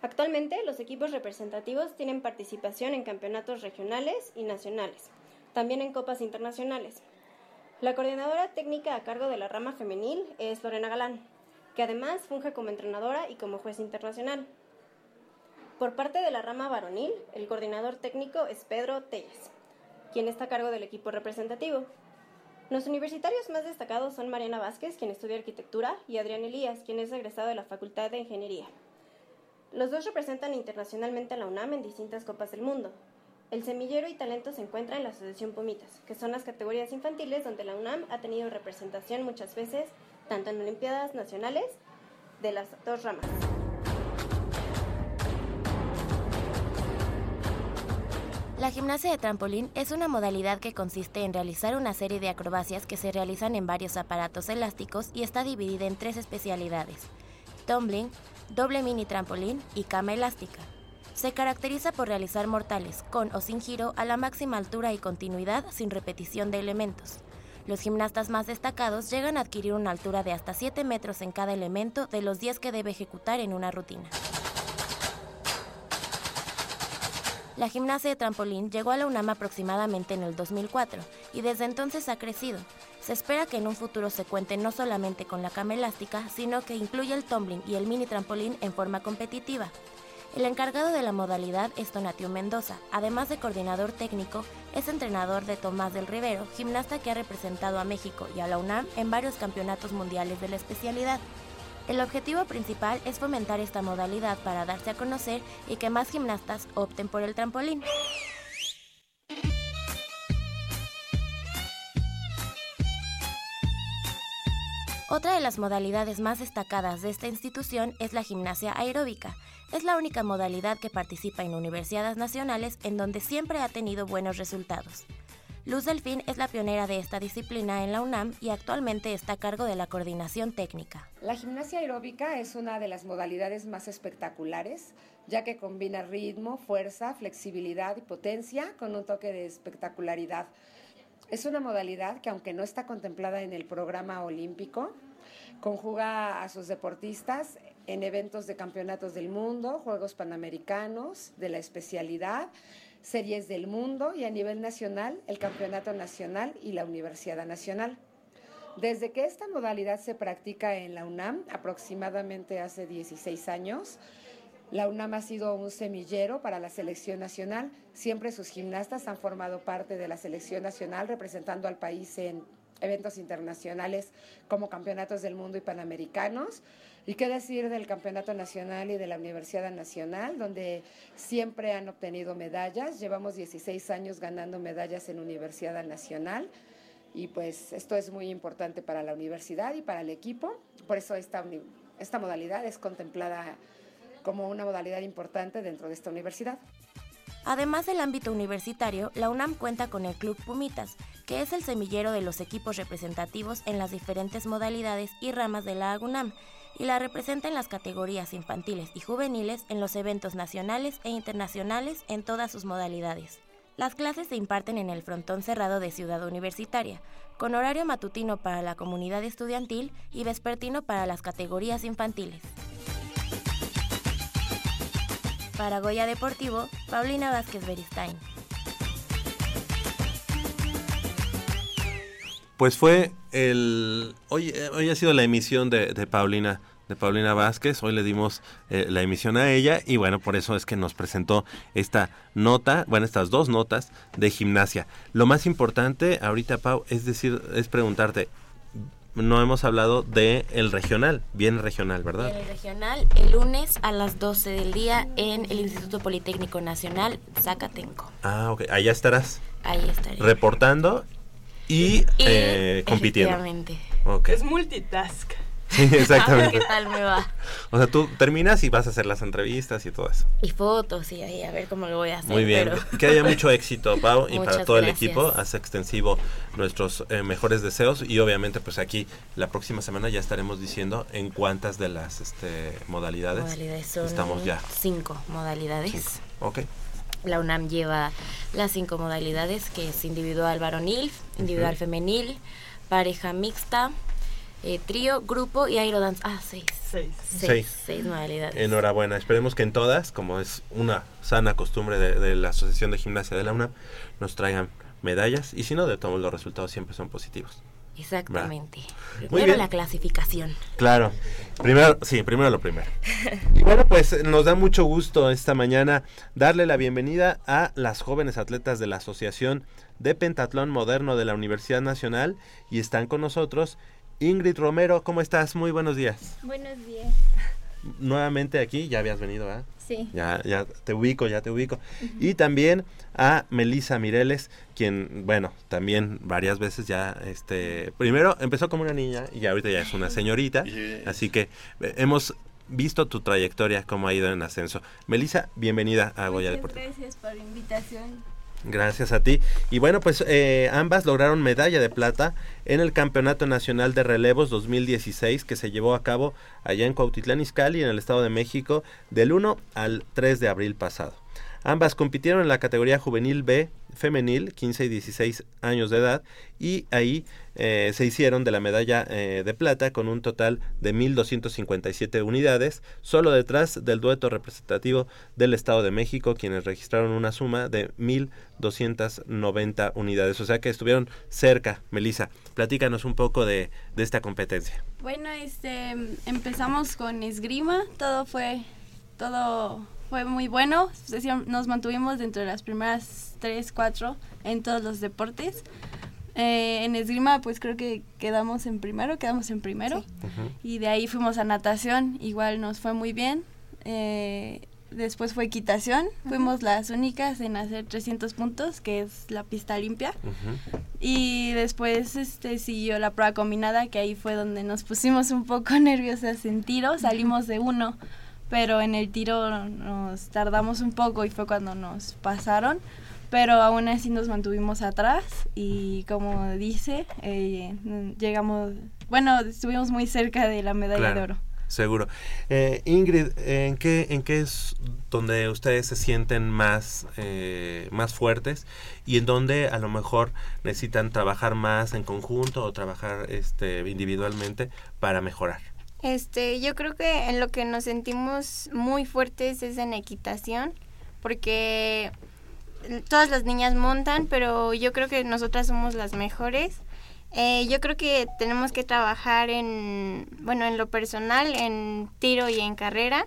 Actualmente los equipos representativos tienen participación en campeonatos regionales y nacionales, también en copas internacionales. La coordinadora técnica a cargo de la rama femenil es Lorena Galán, que además funge como entrenadora y como juez internacional. Por parte de la rama varonil, el coordinador técnico es Pedro Telles, quien está a cargo del equipo representativo. Los universitarios más destacados son Mariana Vázquez, quien estudia arquitectura, y Adrián Elías, quien es egresado de la Facultad de Ingeniería. Los dos representan internacionalmente a la UNAM en distintas copas del mundo. El semillero y talento se encuentra en la Asociación Pumitas, que son las categorías infantiles donde la UNAM ha tenido representación muchas veces, tanto en Olimpiadas nacionales de las dos ramas. La gimnasia de trampolín es una modalidad que consiste en realizar una serie de acrobacias que se realizan en varios aparatos elásticos y está dividida en tres especialidades: tumbling, doble mini trampolín y cama elástica. Se caracteriza por realizar mortales con o sin giro a la máxima altura y continuidad sin repetición de elementos. Los gimnastas más destacados llegan a adquirir una altura de hasta 7 metros en cada elemento de los 10 que debe ejecutar en una rutina. La gimnasia de trampolín llegó a la UNAM aproximadamente en el 2004 y desde entonces ha crecido. Se espera que en un futuro se cuente no solamente con la cama elástica, sino que incluya el tumbling y el mini trampolín en forma competitiva. El encargado de la modalidad es Donatio Mendoza, además de coordinador técnico, es entrenador de Tomás del Rivero, gimnasta que ha representado a México y a la UNAM en varios campeonatos mundiales de la especialidad. El objetivo principal es fomentar esta modalidad para darse a conocer y que más gimnastas opten por el trampolín. Otra de las modalidades más destacadas de esta institución es la gimnasia aeróbica. Es la única modalidad que participa en universidades nacionales en donde siempre ha tenido buenos resultados. Luz Delfín es la pionera de esta disciplina en la UNAM y actualmente está a cargo de la coordinación técnica. La gimnasia aeróbica es una de las modalidades más espectaculares, ya que combina ritmo, fuerza, flexibilidad y potencia con un toque de espectacularidad. Es una modalidad que aunque no está contemplada en el programa olímpico, conjuga a sus deportistas en eventos de campeonatos del mundo, Juegos Panamericanos, de la especialidad, series del mundo y a nivel nacional, el Campeonato Nacional y la Universidad Nacional. Desde que esta modalidad se practica en la UNAM, aproximadamente hace 16 años, la UNAM ha sido un semillero para la selección nacional. Siempre sus gimnastas han formado parte de la selección nacional representando al país en eventos internacionales como campeonatos del mundo y panamericanos. Y qué decir del campeonato nacional y de la Universidad Nacional, donde siempre han obtenido medallas. Llevamos 16 años ganando medallas en Universidad Nacional. Y pues esto es muy importante para la universidad y para el equipo. Por eso esta, esta modalidad es contemplada como una modalidad importante dentro de esta universidad. Además del ámbito universitario, la UNAM cuenta con el Club Pumitas, que es el semillero de los equipos representativos en las diferentes modalidades y ramas de la UNAM, y la representa en las categorías infantiles y juveniles en los eventos nacionales e internacionales en todas sus modalidades. Las clases se imparten en el frontón cerrado de Ciudad Universitaria, con horario matutino para la comunidad estudiantil y vespertino para las categorías infantiles. Para Goya Deportivo, Paulina Vázquez Beristain. Pues fue el. Hoy, eh, hoy ha sido la emisión de, Paulina. De Paulina Vázquez, hoy le dimos eh, la emisión a ella y bueno, por eso es que nos presentó esta nota, bueno, estas dos notas de gimnasia. Lo más importante ahorita, Pau, es decir, es preguntarte, no hemos hablado de el regional, bien regional, ¿verdad? En el regional, el lunes a las 12 del día en el Instituto Politécnico Nacional, Zacatenco. Ah, ok, allá estarás Ahí estaré. reportando y, Y, eh, compitiendo. efectivamente. Ok. Es multitask. Sí, exactamente. ¿Qué tal me va? O sea, tú terminas y vas a hacer las entrevistas y todo eso. Y fotos y ahí a ver cómo lo voy a hacer. Muy bien. pero- Que haya mucho éxito, Pau, y para todo el gracias. equipo. Hace extensivo nuestros eh, mejores deseos y obviamente pues aquí la próxima semana ya estaremos diciendo en cuántas de las este, modalidades, Modalidades son estamos ya. cinco modalidades. Cinco. Ok. La UNAM lleva las cinco modalidades, que es individual varonil, individual Ujú. femenil, pareja mixta, eh, trío, grupo y aerodance. Ah, seis. Seis. Seis. Seis modalidades. Enhorabuena. Esperemos que en todas, como es una sana costumbre de, de la Asociación de Gimnasia de la UNAM, nos traigan medallas y si no, de todos los resultados siempre son positivos. Exactamente. Muy Primero bien. la clasificación. Claro. Primero, sí, primero lo primero. Y bueno, pues nos da mucho gusto esta mañana darle la bienvenida a las jóvenes atletas de la Asociación de Pentatlón Moderno de la Universidad Nacional y están con nosotros Ingrid Romero. ¿Cómo estás? Muy buenos días. Buenos días. Nuevamente aquí, ya habías venido, ¿ah? Sí. Ya, ya te ubico, ya te ubico. Y también a Melisa Mireles, quien, bueno, también varias veces ya, este, primero empezó como una niña y ahorita ya es una señorita. Así que eh, hemos visto tu trayectoria, cómo ha ido en ascenso. Melisa, bienvenida a Goya Muchas Deportivo. gracias por la invitación. Gracias a ti. Y bueno, pues eh, ambas lograron medalla de plata en el Campeonato Nacional de Relevos 2016 que se llevó a cabo allá en Cuautitlán Izcalli, en el Estado de México, del 1 al 3 de abril pasado. Ambas compitieron en la categoría juvenil B femenil, 15 y 16 años de edad, y ahí eh, se hicieron de la medalla eh, de plata con un total de 1.257 unidades, solo detrás del dueto representativo del Estado de México, quienes registraron una suma de 1.290 unidades. O sea que estuvieron cerca. Melissa, platícanos un poco de, de esta competencia. Bueno, este, empezamos con esgrima, todo fue, todo fue muy bueno, nos mantuvimos dentro de las primeras tres, cuatro en todos los deportes. Eh, en esgrima, pues creo que quedamos en primero, quedamos en primero. Y de ahí fuimos a natación, igual nos fue muy bien. Eh, después fue equitación, fuimos las únicas en hacer 300 puntos, que es la pista limpia. Y después este siguió la prueba combinada, que ahí fue donde nos pusimos un poco nerviosas en tiro, salimos de uno, pero en el tiro nos tardamos un poco y fue cuando nos pasaron, pero aún así nos mantuvimos atrás y como dice, eh, llegamos, bueno, estuvimos muy cerca de la medalla Claro. de oro. Seguro. Eh, Ingrid, ¿en qué, ¿en qué es donde ustedes se sienten más, eh, más fuertes y en donde a lo mejor necesitan trabajar más en conjunto o trabajar este, individualmente para mejorar? Este, yo creo que en lo que nos sentimos muy fuertes es en equitación, porque todas las niñas montan, pero yo creo que nosotras somos las mejores. Eh, yo creo que tenemos que trabajar en, bueno, en lo personal, en tiro y en carrera,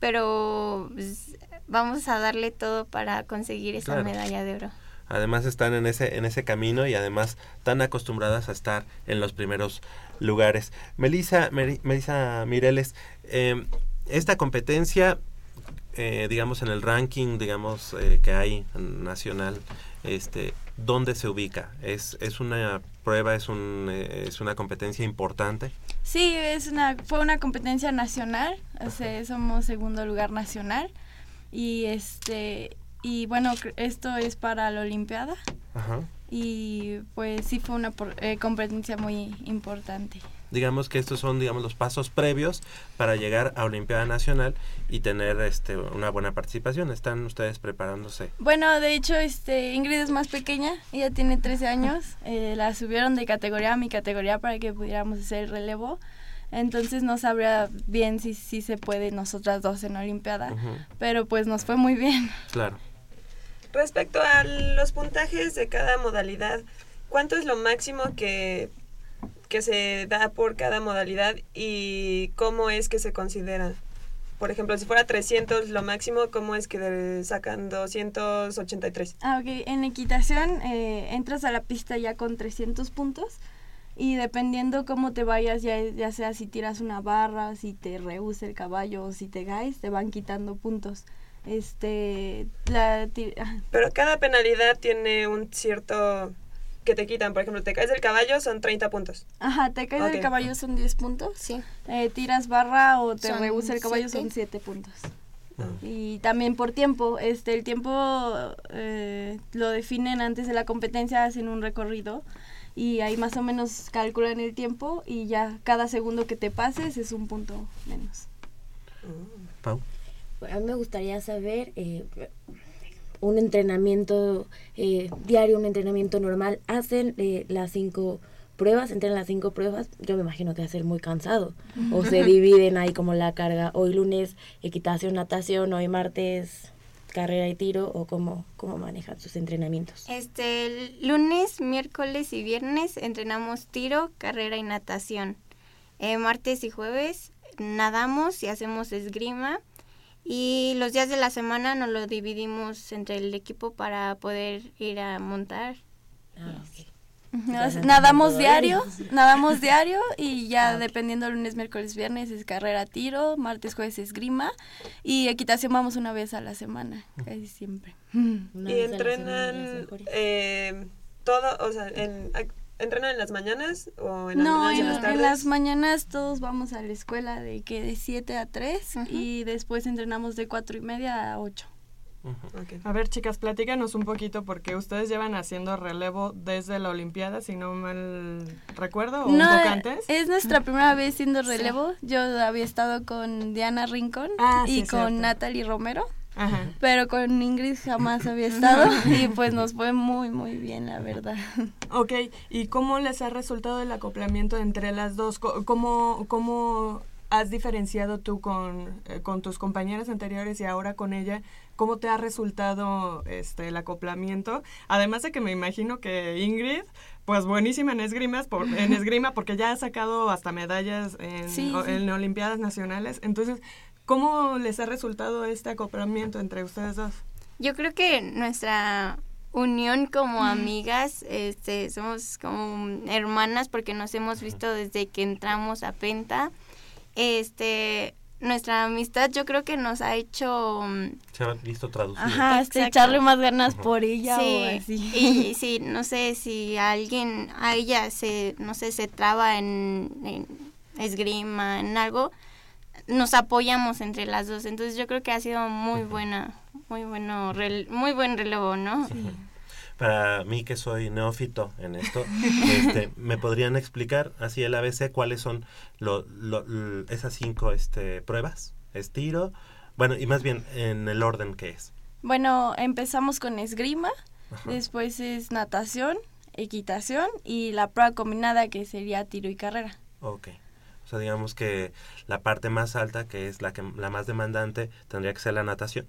pero pues, vamos a darle todo para conseguir esa Claro. medalla de oro. Además están en ese, en ese camino y además tan acostumbradas a estar en los primeros lugares. Melissa, Meri- Melissa Mireles, eh, esta competencia, eh, digamos en el ranking, digamos eh, que hay nacional, este, ¿dónde se ubica? ¿Es, es una prueba, es, un, eh, es una competencia importante? Sí, es una, fue una competencia nacional, o sea, somos segundo lugar nacional y este y bueno esto es para la Olimpiada Ajá. Y pues sí fue una por- eh, competencia muy importante. Digamos que estos son, digamos, los pasos previos para llegar a Olimpiada Nacional y tener este, una buena participación. ¿Están ustedes preparándose? Bueno, de hecho, este Ingrid es más pequeña, ella tiene 13 años, eh, la subieron de categoría a mi categoría para que pudiéramos hacer relevo. Entonces no sabría bien si, si se puede nosotras dos en Olimpiada, pero pues nos fue muy bien. Claro. Respecto a los puntajes de cada modalidad, ¿cuánto es lo máximo que, que se da por cada modalidad y cómo es que se considera? Por ejemplo, si fuera 300 lo máximo, ¿cómo es que sacan 283? Ah, ok. En equitación eh, entras a la pista ya con 300 puntos y dependiendo cómo te vayas, ya, ya sea si tiras una barra, si te rehúsa el caballo o si te caes, te van quitando puntos. Este, la ah, Pero cada penalidad tiene un cierto que te quitan. Por ejemplo, te caes del caballo, son 30 puntos. Ajá, te caes Ok. del caballo son 10 puntos. Sí. Eh, tiras barra o te rehúsa el caballo siete. son 7 puntos. Y también por tiempo, este el tiempo eh, lo definen antes de la competencia, hacen un recorrido y ahí más o menos calculan el tiempo y ya cada segundo que te pases es un punto menos. Pau. A mí me gustaría saber eh, un entrenamiento eh, diario, un entrenamiento normal. ¿Hacen eh, las cinco pruebas? ¿Entrenan las cinco pruebas? Yo me imagino que va a ser muy cansado. O se dividen ahí como la carga. Hoy lunes equitación, natación, hoy martes carrera y tiro o cómo, cómo manejan sus entrenamientos. Este, lunes, miércoles y viernes entrenamos tiro, carrera y natación. Eh, martes y jueves nadamos y hacemos esgrima. Y los días de la semana nos lo dividimos entre el equipo para poder ir a montar. Nos- nadamos diario, nadamos diario y ya dependiendo lunes, miércoles, viernes es carrera tiro, martes, jueves esgrima y equitación vamos una vez a la semana, casi siempre. y entrenan eh, todo, o sea, en, ¿entrenan en las mañanas o en las No, mañanas en, en las en tardes? las mañanas todos vamos a la escuela de que de 7 a 3 y después entrenamos de 4 y media a 8. A ver, chicas, platícanos un poquito porque ustedes llevan haciendo relevo desde la Olimpiada, si no mal recuerdo, o un poco antes. es nuestra primera vez siendo relevo. Yo había estado con Diana Rincón Ah, y con cierto. Natalie Romero. Ajá. Pero con Ingrid jamás había estado y pues nos fue muy muy bien la verdad. Ok, ¿y cómo les ha resultado el acoplamiento entre las dos? ¿Cómo, cómo has diferenciado tú con, eh, con tus compañeras anteriores y ahora con ella? ¿Cómo te ha resultado este el acoplamiento? Además de que me imagino que Ingrid, pues buenísima en esgrimas, por, en esgrima, porque ya ha sacado hasta medallas en, Sí, o- sí. en Olimpiadas Nacionales. Entonces, ¿cómo les ha resultado este acoplamiento entre ustedes dos? Yo creo que nuestra unión como amigas, este, somos como hermanas porque nos hemos visto desde que entramos a Penta. Este, nuestra amistad yo creo que nos ha hecho mm, Se ha visto traducido. Ajá, este, echarle más ganas por ella sí, o así. Y sí, no sé si a alguien, a ella se, no sé, se traba en, en esgrima, en algo, nos apoyamos entre las dos. Entonces yo creo que ha sido muy buena, muy bueno, muy buen relevo, ¿no? Para mí que soy neófito en esto, este, ¿me podrían explicar así el ABC cuáles son lo- esas cinco este, pruebas? Estiro, bueno, y más bien en el orden que es. Bueno, empezamos con esgrima, después es natación, equitación y la prueba combinada que sería tiro y carrera. Ok. Sea, digamos que la parte más alta, que es la, que, la más demandante, tendría que ser la natación.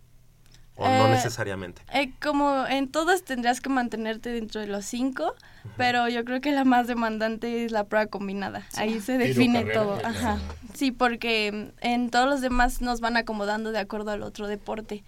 O no Eh, necesariamente. Eh, como en todas tendrías que mantenerte dentro de los cinco, pero yo creo que la más demandante es la prueba combinada. Ahí se define carrera, todo. Ajá. Sí, porque en todos los demás nos van acomodando de acuerdo al otro deporte.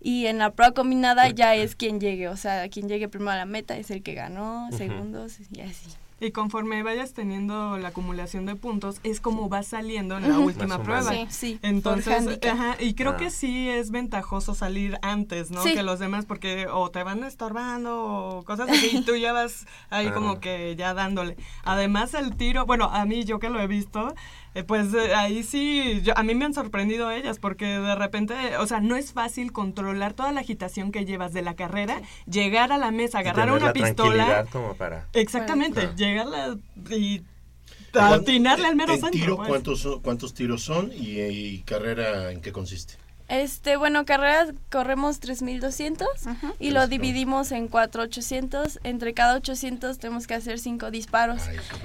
Y en la prueba combinada ya es quien llegue, o sea, quien llegue primero a la meta es el que ganó, segundos y así. Y conforme vayas teniendo la acumulación de puntos, es como va saliendo en la última prueba. Sí, sí, Entonces, ajá, y creo Ah. que sí es ventajoso salir antes, ¿no? Sí. Que los demás, porque o te van estorbando o cosas así, y tú ya vas ahí Ah. como que ya dándole. Además, el tiro, bueno, a mí, yo que lo he visto, eh, pues eh, ahí sí, yo- a mí me han sorprendido ellas, porque de repente, o sea, no es fácil controlar toda la agitación que llevas de la carrera, llegar a la mesa, agarrar tener una la pistola. como para... Exactamente, llegarla y ¿Cuán- atinarle al mero en centro. tiro, pues. ¿cuántos, ¿cuántos tiros son y, y carrera en qué consiste? Este, bueno, carreras corremos 3200 y lo dividimos en 4800. Entre cada 800 tenemos que hacer 5 disparos.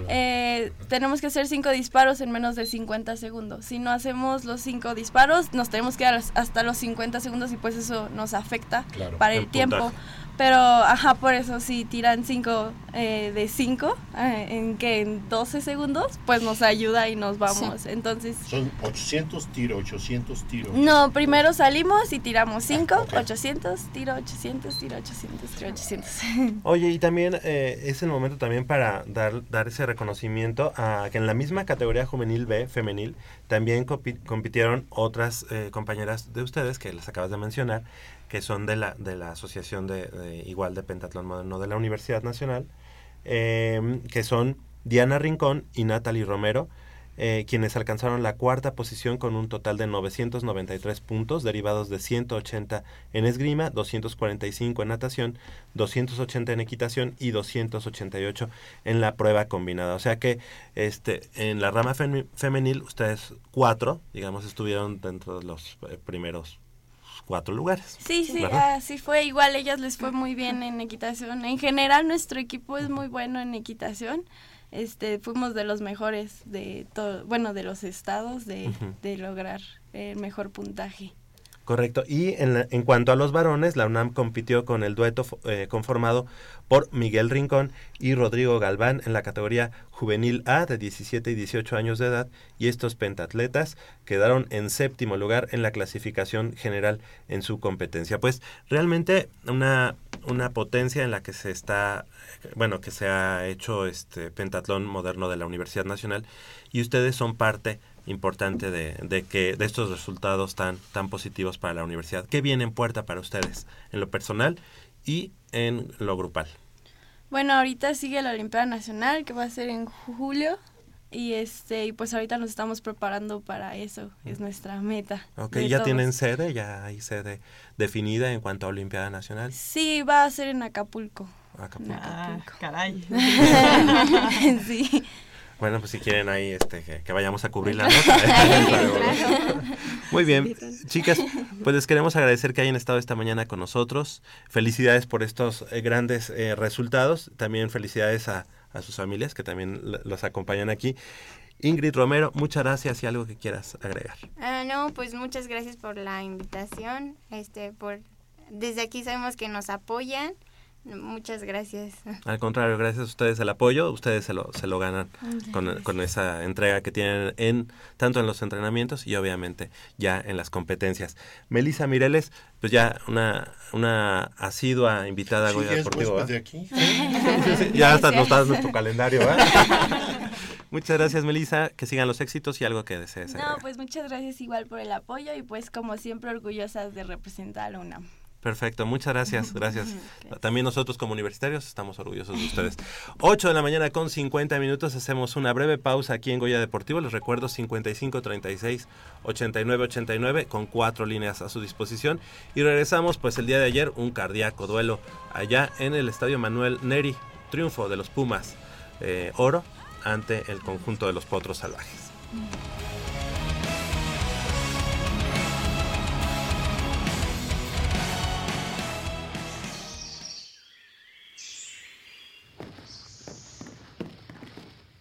Eh, tenemos que hacer 5 disparos en menos de 50 segundos. Si no hacemos los 5 disparos, nos tenemos que dar hasta los 50 segundos y pues eso nos afecta Claro, para el el tiempo. puntaje. Pero, ajá, por eso si tiran 5 de 5, en que en 12 segundos, pues nos ayuda y nos vamos. Entonces, Son 800 tiro, 800 tiro. no, primero salimos y tiramos 5, 800, tiro 800, tiro 800, tiro 800. Oye, y también eh, es el momento también para dar, dar ese reconocimiento a que en la misma categoría juvenil B, femenil, también compi- compitieron otras eh, compañeras de ustedes que las acabas de mencionar, que son de la, de la Asociación de, igual de Pentatlón Moderno de la Universidad Nacional. eh, que son Diana Rincón y Natalie Romero, eh, quienes alcanzaron la cuarta posición con un total de 993 puntos, derivados de 180 en esgrima, 245 en natación, 280 en equitación y 288 en la prueba combinada. O sea que este en la rama femenil ustedes cuatro, digamos, estuvieron dentro de los eh, primeros cuatro lugares. Sí, sí, ¿verdad? así fue. Igual ellas les fue muy bien en equitación. En general nuestro equipo es muy bueno en equitación. Este, fuimos de los mejores de todo, bueno, de los estados de, de lograr el mejor puntaje. Correcto. Y en, la- en cuanto a los varones, la UNAM compitió con el dueto eh, conformado por Miguel Rincón y Rodrigo Galván en la categoría juvenil A de 17 y 18 años de edad y estos pentatletas quedaron en séptimo lugar en la clasificación general en su competencia. Pues realmente una, una potencia en la que se está, bueno, que se ha hecho este pentatlón moderno de la Universidad Nacional y ustedes son parte importante de, de que de estos resultados tan tan positivos para la universidad. ¿Qué viene en puerta para ustedes en lo personal y en lo grupal? Bueno, ahorita sigue la Olimpiada Nacional que va a ser en julio y este y pues ahorita nos estamos preparando para eso, es nuestra meta. Ok, ya todos. tienen sede, ya hay sede definida en cuanto a Olimpiada Nacional. Sí, va a ser en Acapulco. Acapulco. En Acapulco. caray. sí. Bueno, pues si quieren ahí este que, que vayamos a cubrir la Claro. nota. Muy bien, chicas, pues les queremos agradecer que hayan estado esta mañana con nosotros. Felicidades por estos eh, grandes eh, resultados. También felicidades a, a sus familias que también los acompañan aquí. Ingrid Romero, muchas gracias y algo que quieras agregar. Ah, no, pues muchas gracias por la invitación. Este, por desde aquí sabemos que nos apoyan. Muchas gracias. Al contrario, gracias a ustedes el apoyo, ustedes se lo, se lo ganan con, con esa entrega que tienen en tanto en los entrenamientos y obviamente ya en las competencias. Melissa Mireles, pues ya una, una asidua invitada a Sí, Goya Deportivo. ¿verdad? de aquí. Sí, sí, ya hasta nos estás en tu calendario. Muchas gracias, Melissa. Que sigan los éxitos y algo que desees. No, agregar. pues muchas gracias igual por el apoyo y pues como siempre orgullosas de representar a la UNAM. Perfecto, muchas gracias, gracias. También nosotros como universitarios estamos orgullosos de ustedes. 8 de la mañana con 50 minutos, hacemos una breve pausa aquí en Goya Deportivo. Les recuerdo 55 36 89 89 con cuatro líneas a su disposición. Y regresamos pues el día de ayer, un cardíaco duelo allá en el Estadio Manuel Neri, triunfo de los Pumas eh, Oro ante el conjunto de los Potros Salvajes.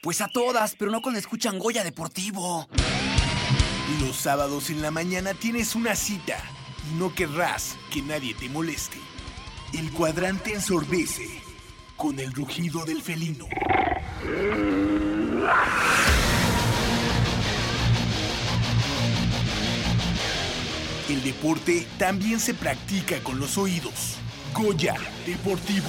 Pues a todas, pero no cuando escuchan Goya Deportivo. Los sábados en la mañana tienes una cita y no querrás que nadie te moleste. El cuadrante ensordece con el rugido del felino. El deporte también se practica con los oídos. Goya Deportivo.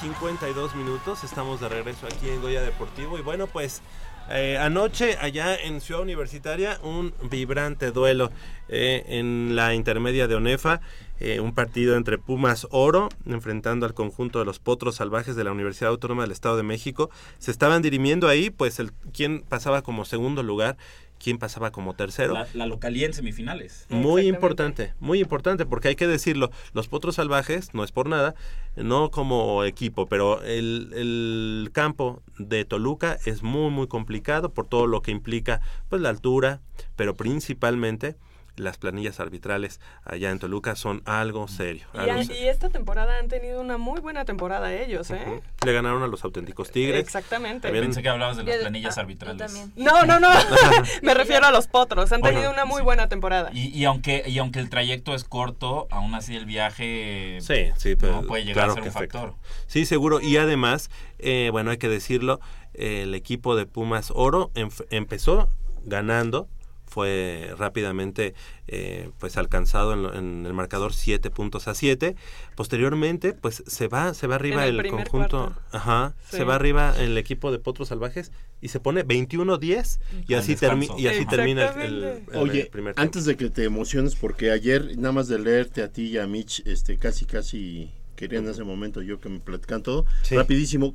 52 minutos. Estamos de regreso aquí en Goya Deportivo. Y bueno, pues eh, anoche allá en Ciudad Universitaria un vibrante duelo eh, en la intermedia de Onefa. eh, un partido entre Pumas Oro enfrentando al conjunto de los Potros Salvajes de la Universidad Autónoma del Estado de México. Se estaban dirimiendo ahí, pues, el quién pasaba como segundo lugar, quién pasaba como tercero. La, la localía en semifinales. Muy importante, muy importante, porque hay que decirlo, los Potros Salvajes, no es por nada, no como equipo, pero el, el campo de Toluca es muy, muy complicado por todo lo que implica pues la altura, pero principalmente las planillas arbitrales allá en Toluca son algo serio. Y, algo han- serio. y esta temporada han tenido una muy buena temporada ellos, ¿eh? Le ganaron a los auténticos Tigres. Exactamente. También- Pensé que hablabas de las planillas ah, arbitrales. No, no, no. Me refiero a los potros. Han Bueno, tenido una muy buena temporada. Y, y aunque y aunque el trayecto es corto, aún así el viaje Sí, sí, pero ¿no? puede llegar claro a ser un afecta. factor. Sí, seguro. Y además, eh, bueno, hay que decirlo, eh, el equipo de Pumas Oro empezó ganando, fue rápidamente eh, pues alcanzado en, lo- en el marcador 7 puntos a 7. Posteriormente, pues se va, se va arriba En el conjunto, cuarto. ajá, Sí. se va arriba el equipo de Potros Salvajes y se pone 21-10 y así, termi- y así termina el, el- el Oye, primer tiempo. antes de que te emociones, porque ayer, nada más de leerte a ti y a Mitch, este, casi, casi quería en ese momento yo que me platican todo. Rapidísimo,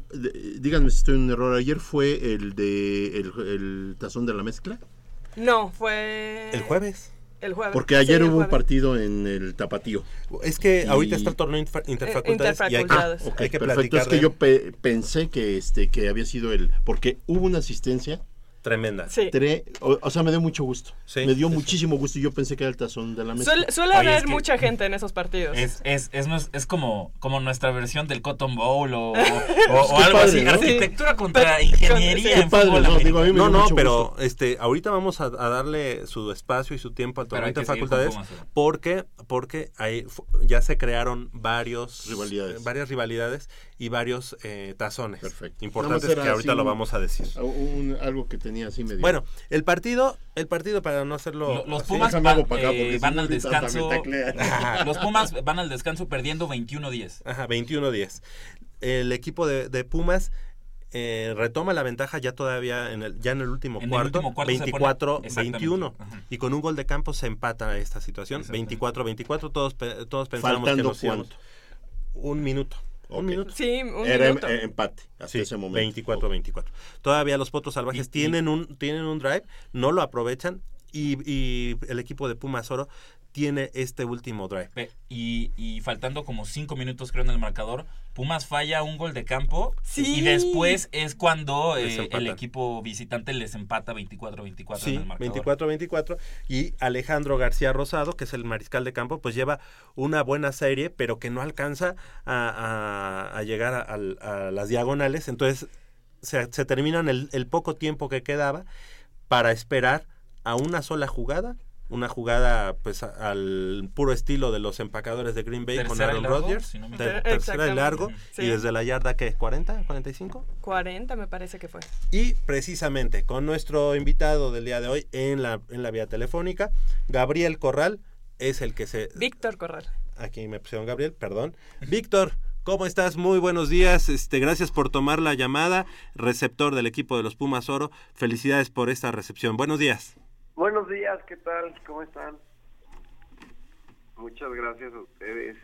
díganme si estoy en un error. Ayer fue el de el, el tazón de la mezcla. No, fue. El jueves. El jueves. Porque ayer Sí, hubo un partido en el Tapatío. Es que Y- ahorita está el torneo inter- interfacultades y hay que, interfacultades. Ah, ok, hay que perfecto. Es que yo pe- pensé que este que había sido el porque hubo una asistencia tremenda. Tre- o, o sea, me dio mucho gusto. Sí, me dio sí, sí. muchísimo gusto y yo pensé que era el tazón de la mesa. Suele, suele Oye, haber es que- mucha gente en esos partidos. Es, es, es, como, como nuestra versión del Cotton Bowl o, o- o- Qué o algo padre, así. ¿no? Arquitectura contra Pero- ingeniería Qué en padre, fútbol no, americano. digo, a mí me No, dio no, mucho pero gusto. este, ahorita vamos a, a darle su espacio y su tiempo al hay torneo seguir facultades porque porque ahí fu- ya se crearon varios Rivalidades. eh, varias rivalidades y varios eh, tazones Perfecto. importantes que ahorita lo vamos a decir. un- algo que tenía así medio. Bueno, el partido, el partido para no hacerlo Lo- Los así- Pumas acá, eh, van al descanso. los Pumas van al descanso perdiendo 21-10. Ajá, 21-10. El equipo de, de Pumas eh, retoma la ventaja ya todavía en el, ya en el último En cuarto, último cuarto se pone- 24-21. Exactamente. Y con un gol de campo se empata esta situación. 24-24, todos, todos pensábamos que nos íbamos-? Un minuto. Un minuto. Sí, un Era em- minuto. eh, empate hasta Sí, ese momento. 24-24. Todavía los Potros Salvajes Y- y- tienen un tienen un drive, no lo aprovechan y, y el equipo de Pumas Oro tiene este último drive. Y, y faltando como 5 minutos creo en el marcador, Pumas falla un gol de campo Sí. y después es cuando eh, el equipo visitante les empata 24-24 en el marcador. 24-24. Y Alejandro García Rosado, que es el mariscal de campo, pues lleva una buena serie, pero que no alcanza a, a- a llegar a, las diagonales. Entonces se, se terminan el, el poco tiempo que quedaba para esperar a una sola jugada. Una jugada pues a- al puro estilo de los empacadores de Green Bay con Tercera Aaron Rodgers. si no me Ter- equivoco. tercera y largo. Sí. Y desde la yarda que 40, 45. 40 me parece que fue. Y precisamente con nuestro invitado del día de hoy en la, en la vía telefónica, Gabriel Corral, es el que se... Víctor Corral. Aquí me pusieron Gabriel, perdón. Víctor, ¿cómo estás? Muy buenos días. Este, gracias por tomar la llamada. Receptor del equipo de los Pumas Oro. Felicidades por esta recepción. Buenos días. Buenos días, ¿qué tal? ¿Cómo están? Muchas gracias a ustedes.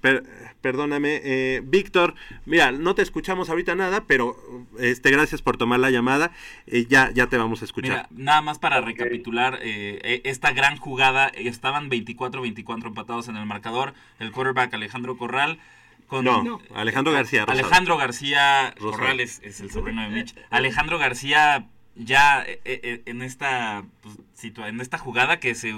Per- perdóname, eh, Víctor, mira, no te escuchamos ahorita nada, pero este, gracias por tomar la llamada. Eh, ya, ya te vamos a escuchar. Mira, nada más para recapitular eh, eh, esta gran jugada, estaban 24-24 empatados en el marcador, el quarterback Alejandro Corral con No, Alejandro García Rosado. Alejandro García Rosado. Corral es, es el sobrino de Mitch. Alejandro García ya eh, eh, en esta pues, en esta jugada que se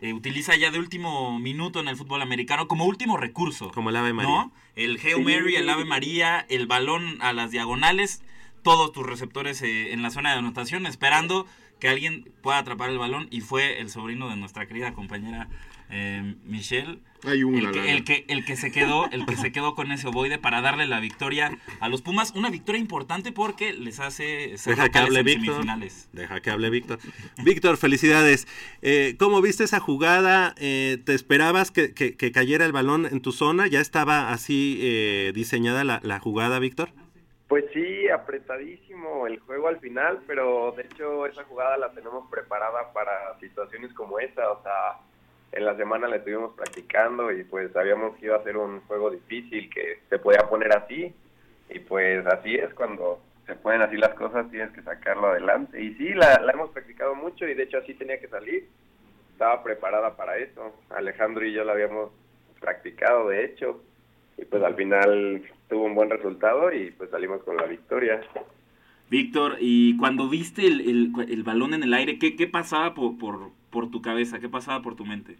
eh, utiliza ya de último minuto en el fútbol americano como último recurso. Como el Ave María. ¿no? El Hail Mary, el Ave María, el balón a las diagonales, todos tus receptores eh, en la zona de anotación esperando que alguien pueda atrapar el balón y fue el sobrino de nuestra querida compañera eh, Michelle. Hay una, el, la que, verdad. el, que, el que se quedó, el que se quedó con ese ovoide para darle la victoria a los Pumas, una victoria importante porque les hace ser Deja que hable en Víctor. semifinales. Deja que hable Víctor. Víctor, felicidades. Eh, ¿Cómo viste esa jugada? Eh, ¿Te esperabas que, que- que cayera el balón en tu zona? ¿Ya estaba así eh, diseñada la, la jugada, Víctor? Pues sí, apretadísimo el juego al final, pero de hecho esa jugada la tenemos preparada para situaciones como esta, o sea, en la semana la estuvimos practicando y pues sabíamos que iba a ser un juego difícil, que se podía poner así, y pues así es cuando se ponen así las cosas, tienes que sacarlo adelante. Y sí, la, hemos practicado mucho y de hecho así tenía que salir, estaba preparada para eso, Alejandro y yo la habíamos practicado de hecho, y pues al final tuvo un buen resultado y pues salimos con la victoria. Víctor, y cuando viste el, el- balón en el aire, ¿qué, qué pasaba por, por tu cabeza? ¿Qué pasaba por tu mente?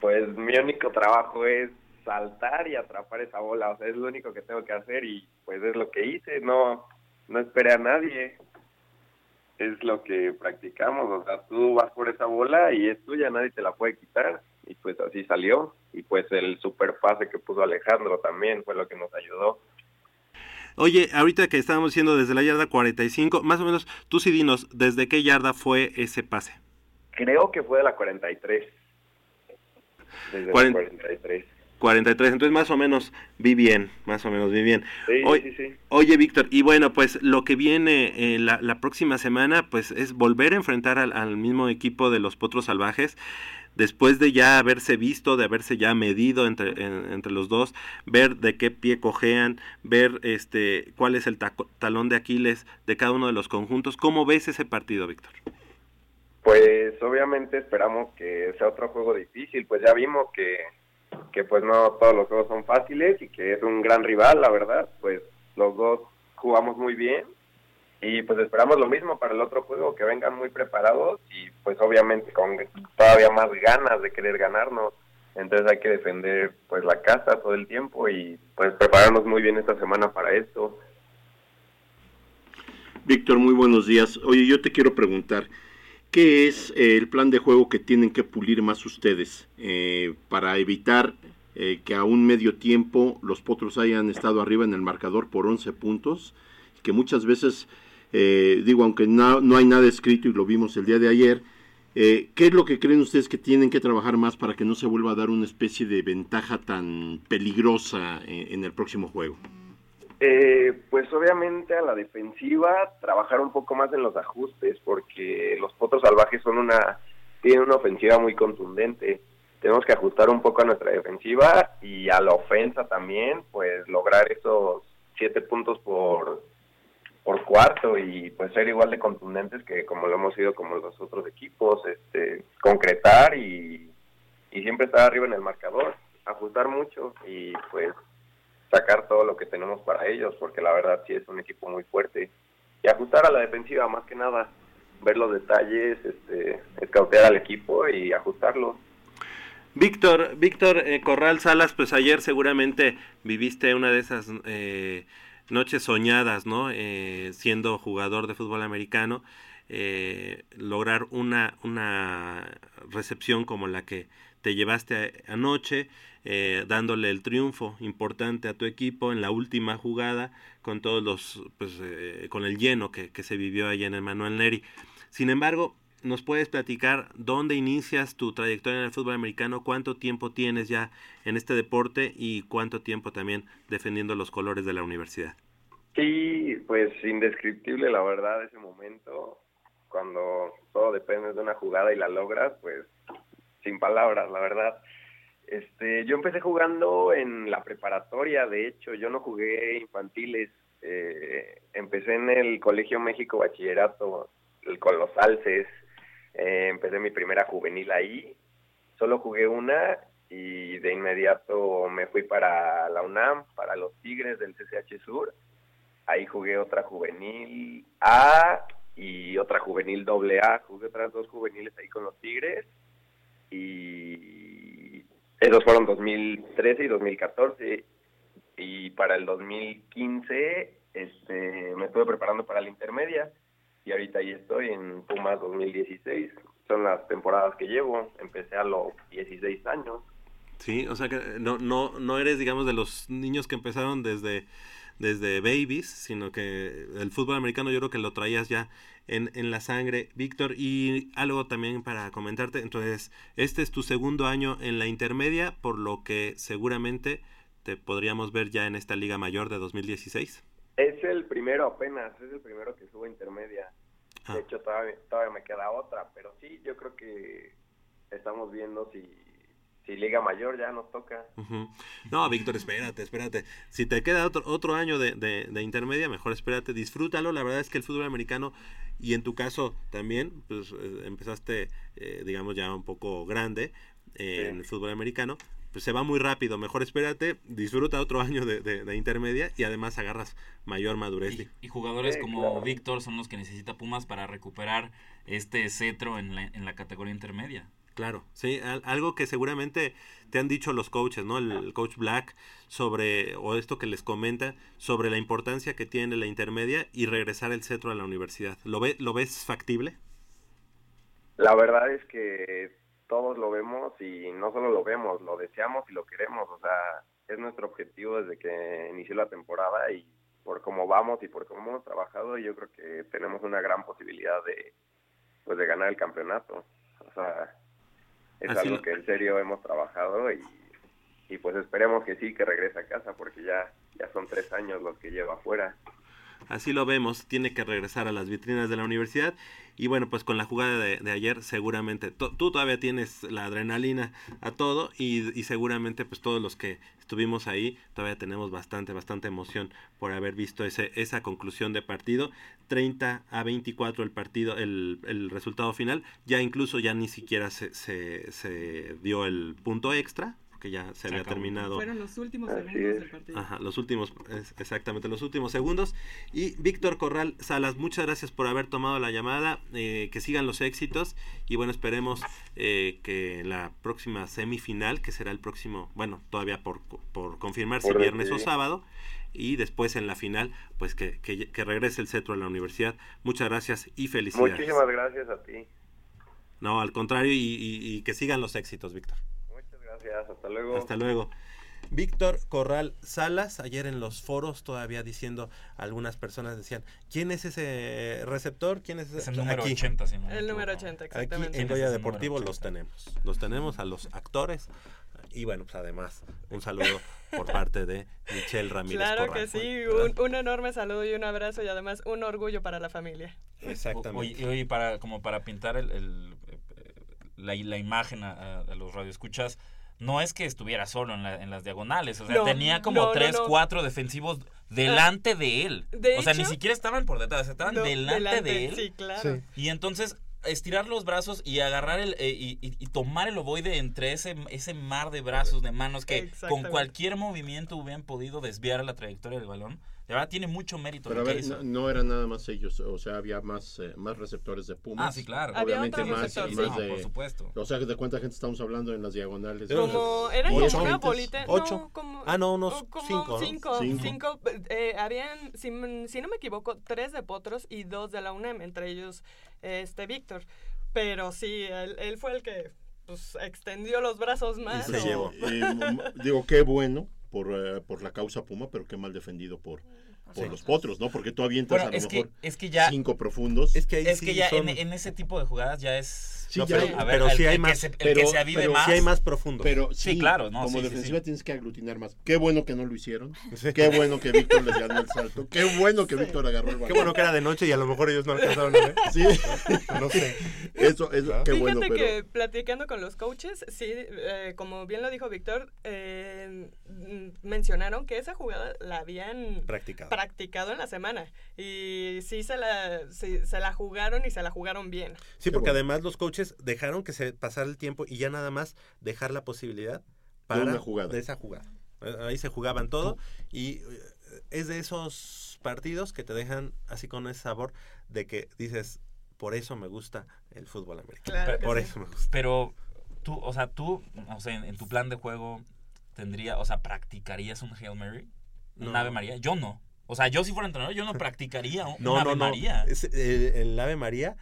Pues mi único trabajo es saltar y atrapar esa bola, o sea, es lo único que tengo que hacer y pues es lo que hice, no no esperé a nadie. Es lo que practicamos, o sea, tú vas por esa bola y es tuya, nadie te la puede quitar y pues así salió y pues el super pase que puso Alejandro también fue lo que nos ayudó. Oye, ahorita que estábamos diciendo desde la yarda 45, más o menos, tú sí dinos, ¿desde qué yarda fue ese pase? Creo que fue de la 43. Desde Cuaren- la 43. 43, entonces más o menos vi bien, más o menos vi bien. Sí, sí, sí. Oye, Víctor, y bueno, pues lo que viene eh, la, la próxima semana, pues es volver a enfrentar al, al mismo equipo de los Potros Salvajes, después de ya haberse visto, de haberse ya medido entre, en- entre los dos, ver de qué pie cojean, ver este cuál es el taco- talón de Aquiles de cada uno de los conjuntos. ¿Cómo ves ese partido, Víctor? Pues obviamente esperamos que sea otro juego difícil, pues ya vimos que, que pues no todos los juegos son fáciles y que es un gran rival, la verdad, pues los dos jugamos muy bien y pues esperamos lo mismo para el otro juego, que vengan muy preparados y pues obviamente con todavía más ganas de querer ganarnos, entonces hay que defender pues la casa todo el tiempo y pues prepararnos muy bien esta semana para esto. Víctor, muy buenos días. Oye, yo te quiero preguntar, ¿qué es eh, el plan de juego que tienen que pulir más ustedes eh, para evitar eh, que a un medio tiempo los potros hayan estado arriba en el marcador por 11 puntos? Que muchas veces, eh, digo, aunque no, hay nada escrito y lo vimos el día de ayer, ¿qué es lo que creen ustedes que tienen que trabajar más para que no se vuelva a dar una especie de ventaja tan peligrosa en el próximo juego? Eh, pues obviamente a la defensiva trabajar un poco más en los ajustes porque los potros salvajes son una tienen una ofensiva muy contundente. Tenemos que ajustar un poco a nuestra defensiva y a la ofensa también, pues lograr esos siete puntos por por cuarto y pues ser igual de contundentes que como lo hemos sido como los otros equipos, este concretar y, y siempre estar arriba en el marcador, ajustar mucho y pues sacar todo lo que tenemos para ellos, porque la verdad sí es un equipo muy fuerte. Y ajustar a la defensiva más que nada, ver los detalles, este, escautear al equipo y ajustarlo. Víctor, Víctor eh, Corral Salas, pues ayer seguramente viviste una de esas eh, noches soñadas, ¿no? Eh, siendo jugador de fútbol americano, eh, lograr una, una recepción como la que te llevaste anoche, eh, dándole el triunfo importante a tu equipo en la última jugada, con todos los, pues, eh, con el lleno que, que se vivió allá en el Manuel Neri. Sin embargo, ¿nos puedes platicar dónde inicias tu trayectoria en el fútbol americano? ¿Cuánto tiempo tienes ya en este deporte y cuánto tiempo también defendiendo los colores de la universidad? Sí, pues indescriptible la verdad ese momento, cuando todo depende de una jugada y la logras, pues sin palabras, la verdad. Este, yo empecé jugando en la preparatoria, de hecho, yo no jugué infantiles, eh, empecé en el Colegio México Bachillerato, el, con los alces, eh, empecé mi primera juvenil ahí, solo jugué una y de inmediato me fui para la UNAM, para los Tigres del CCH Sur, ahí jugué otra juvenil A y otra juvenil doble A, jugué otras dos juveniles ahí con los Tigres y esos fueron 2013 y 2014 y para el 2015 este me estuve preparando para la intermedia y ahorita ahí estoy en Pumas 2016 son las temporadas que llevo. Empecé a los 16 años. Sí, o sea que no, no, no eres, digamos, de los niños que empezaron desde, desde babies, sino que el fútbol americano yo creo que lo traías ya en, en la sangre, Víctor. Y algo también para comentarte, entonces, este es tu segundo año en la intermedia, por lo que seguramente te podríamos ver ya en esta Liga Mayor de 2016. Es el primero apenas, es el primero que subo a intermedia. Ah. De hecho, todavía, todavía me queda otra, pero sí, yo creo que estamos viendo si, si Liga Mayor ya nos toca. No, Víctor, espérate, espérate. Si te queda otro, otro año de, de- de intermedia, mejor espérate, disfrútalo. La verdad es que el fútbol americano, y en tu caso también, pues eh, empezaste, eh, digamos, ya un poco grande eh, en el fútbol americano, pues se va muy rápido. Mejor espérate, disfruta otro año de, de- de intermedia y además agarras mayor madurez. Y jugadores Sí, como claro. Víctor son los que necesita Pumas para recuperar este cetro en la, en la categoría intermedia. Claro, sí, al- algo que seguramente te han dicho los coaches, ¿no? El, el coach Black sobre, o esto que les comenta, sobre la importancia que tiene la intermedia y regresar el cetro a la universidad. ¿Lo, ve, ¿Lo ves factible? La verdad es que todos lo vemos y no solo lo vemos, lo deseamos y lo queremos. O sea, es nuestro objetivo desde que inició la temporada y por cómo vamos y por cómo hemos trabajado, yo creo que tenemos una gran posibilidad de, pues, de ganar el campeonato. O sea, es Así algo que en serio hemos trabajado y, y pues esperemos que sí, que regrese a casa porque ya, ya son tres años los que lleva afuera. Así lo vemos, tiene que regresar a las vitrinas de la universidad. Y bueno, pues con la jugada de, ayer seguramente tú todavía tienes la adrenalina a todo y, y seguramente pues todos los que estuvimos ahí todavía tenemos bastante, bastante emoción por haber visto ese, esa conclusión de partido, 30 a 24 el partido, el, el resultado final, ya incluso ya ni siquiera se, se, se dio el punto extra, ya se, había acabó. terminado. Fueron los últimos Así segundos es. del partido. Ajá, los últimos, es- exactamente, los últimos segundos. Y Víctor Corral Salas, muchas gracias por haber tomado la llamada, eh, que sigan los éxitos y bueno, esperemos eh, que en la próxima semifinal, que será el próximo, bueno, todavía por, por confirmar si Por viernes o sábado, y después en la final, pues que, que, que regrese el cetro a la universidad. Muchas gracias y felicidades. Muchísimas gracias a ti. No, al contrario, y, y- y que sigan los éxitos, Víctor. Gracias. Hasta luego. Hasta luego. Víctor Corral Salas, ayer en los foros todavía diciendo, algunas personas decían, ¿quién es ese receptor? ¿Quién es ese? Es el número 80, si no El número 80, Aquí exactamente. en ¿Quién es Goya Deportivo los tenemos. Los tenemos a los actores. Y bueno, pues además, un saludo por parte de Michelle Ramírez Claro Corral. que sí, un, un enorme saludo y un abrazo y además un orgullo para la familia. Exactamente. Oye, y para, como para pintar el, el, eh, la, la imagen a, a- a los radioescuchas, no es que estuviera solo en, la- en las diagonales, o sea, No, tenía como no, tres, no. cuatro defensivos delante de él. de o sea, ni siquiera estaban por detrás, estaban No, delante, delante, de él. sí, claro. Sí. Y entonces estirar los brazos y agarrar el eh, y, y- y tomar el ovoide entre ese, ese mar de brazos, de manos que con cualquier movimiento hubieran podido desviar la trayectoria del balón. De verdad tiene mucho mérito Pero a que ver, hizo. no, no eran nada más ellos, o sea, había más, eh, más receptores de Pumas. Ah, sí, claro. Obviamente más, más sí. de... No, por supuesto. O sea, ¿de cuánta gente estamos hablando en las diagonales? Como eran Ocho como una bolita. Ocho. No, como, Ah, no, unos como cinco, ¿no? Cinco, Cinco. cinco, eh, habían, si, no me equivoco, tres de Potros y dos de la UNAM, entre ellos este Víctor. Pero sí, él, él fue el que pues, extendió los brazos más. Y, o- y, mm, digo, qué bueno por, eh, por la causa Puma, pero qué mal defendido por, por Sí. los potros, ¿no? Porque tú avientas Bueno, a lo es que- mejor es que ya- cinco profundos. Es que ahí es sí que ya son- en, en ese tipo de jugadas ya es. Sí, No, ya pero, hay- a ver, pero el- sí hay el más, Que se, el pero- que se avive pero más. sí hay más profundos. Pero Sí, sí, claro, ¿no? como Sí, defensiva sí. tienes que aglutinar más. Qué bueno que no lo hicieron. Qué bueno que Víctor les ganó el salto. Qué bueno que Víctor agarró el balón. Qué bueno que era de noche y a lo mejor ellos no alcanzaron a ver. Sí. No sé. Eso, eso, qué Fíjate bueno, pero... que platicando con los coaches, sí, eh, como bien lo dijo Víctor, eh, mencionaron que esa jugada la habían Practicado. practicado en la semana y sí se la, sí, se la jugaron y se la jugaron bien. Sí, Qué porque bueno. además los coaches dejaron que se pasara el tiempo y ya nada más dejar la posibilidad para una jugada. de esa jugada. Ahí se jugaban todo y eh, es de esos partidos que te dejan así con ese sabor de que dices, por eso me gusta el fútbol americano. Claro por sí. eso me gusta. Pero tú, o sea, tú, o sea, en, en tu plan de juego tendría, o sea, practicarías un Hail Mary, un No. Ave María. Yo no. O sea, yo si fuera entrenador, yo no practicaría un, No, un Ave no. María. Es, eh, el Ave María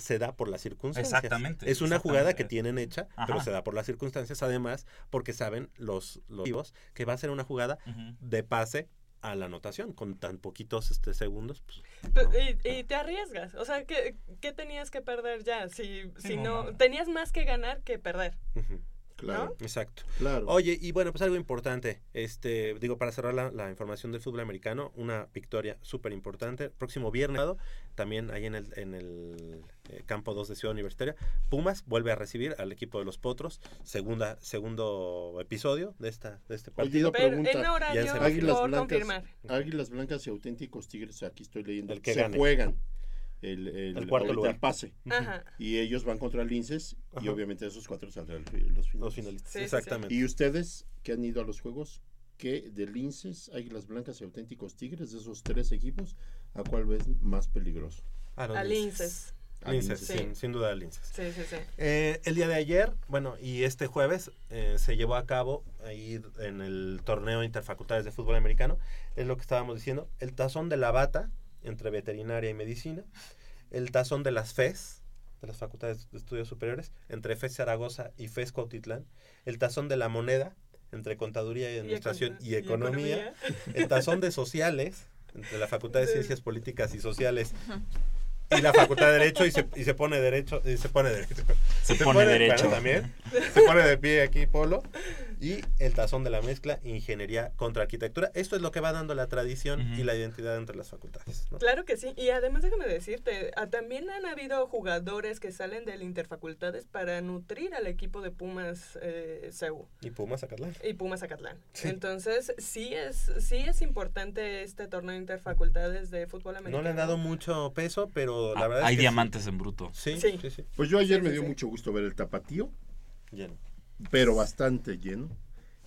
se da por las circunstancias. Exactamente, Es una jugada que tienen hecha, Ajá. pero se da por las circunstancias, además, porque saben los, los que va a ser una jugada de pase a la anotación, con tan poquitos este, segundos. pues, Y, y te arriesgas. O sea, ¿qué, qué tenías que perder ya? Si, si no, tenías más que ganar que perder. Claro. Exacto. Claro. Oye, y bueno, pues algo importante, este, digo, para cerrar la, la información del fútbol americano, una victoria súper importante. Próximo viernes, también ahí en el, en el eh, campo 2 de Ciudad Universitaria, Pumas vuelve a recibir al equipo de los Potros, segunda, segundo episodio de esta, de este Oye, partido. pregunta. Ya en Cervantino. Águilas blancas, Águilas blancas y auténticos tigres, aquí estoy leyendo, El que se gane. juegan el, el, El cuarto lugar. el pase. Ajá. Y ellos van contra Linces y Ajá. obviamente esos cuatro saldrán los finalistas. Los finalistas, Sí, sí, exactamente. Y ustedes que han ido a los juegos, que de Linces, Águilas blancas y auténticos tigres, de esos tres equipos, ¿a cuál ves más peligroso? A los A Linces. Linces. A Linces, Linces. sin, sin duda Linces. Sí, sí, sí. Eh, el día de ayer, bueno, y este jueves eh, se llevó a cabo ahí en el torneo interfacultades de fútbol americano, es lo que estábamos diciendo, el tazón de la bata entre veterinaria y medicina, el tazón de las FES, de las facultades de estudios superiores, entre FES Zaragoza y FES Cuautitlán, el tazón de la moneda entre contaduría y administración y, y economía, economía. el tazón de sociales entre la facultad de ciencias políticas y sociales y la facultad de derecho y se, y se pone derecho y se pone derecho Se pone derecho. bueno, también. Se pone de pie aquí Polo y el tazón de la mezcla ingeniería contra arquitectura esto es lo que va dando la tradición y la identidad entre las facultades ¿no? Claro que sí. Y además déjame decirte, ah, también han habido jugadores que salen del Interfacultades para nutrir al equipo de Pumas eh, CEU. y Pumas Zacatlán Y Pumas Acatlán. Sí. Entonces, sí es, sí es importante este torneo interfacultades de fútbol americano. no le han dado mucho peso pero la Ah, verdad hay es que diamantes en bruto. sí Sí. sí, sí. Pues yo ayer Sí, me sí, dio sí. mucho gusto ver el tapatío, Lleno. Pero bastante lleno.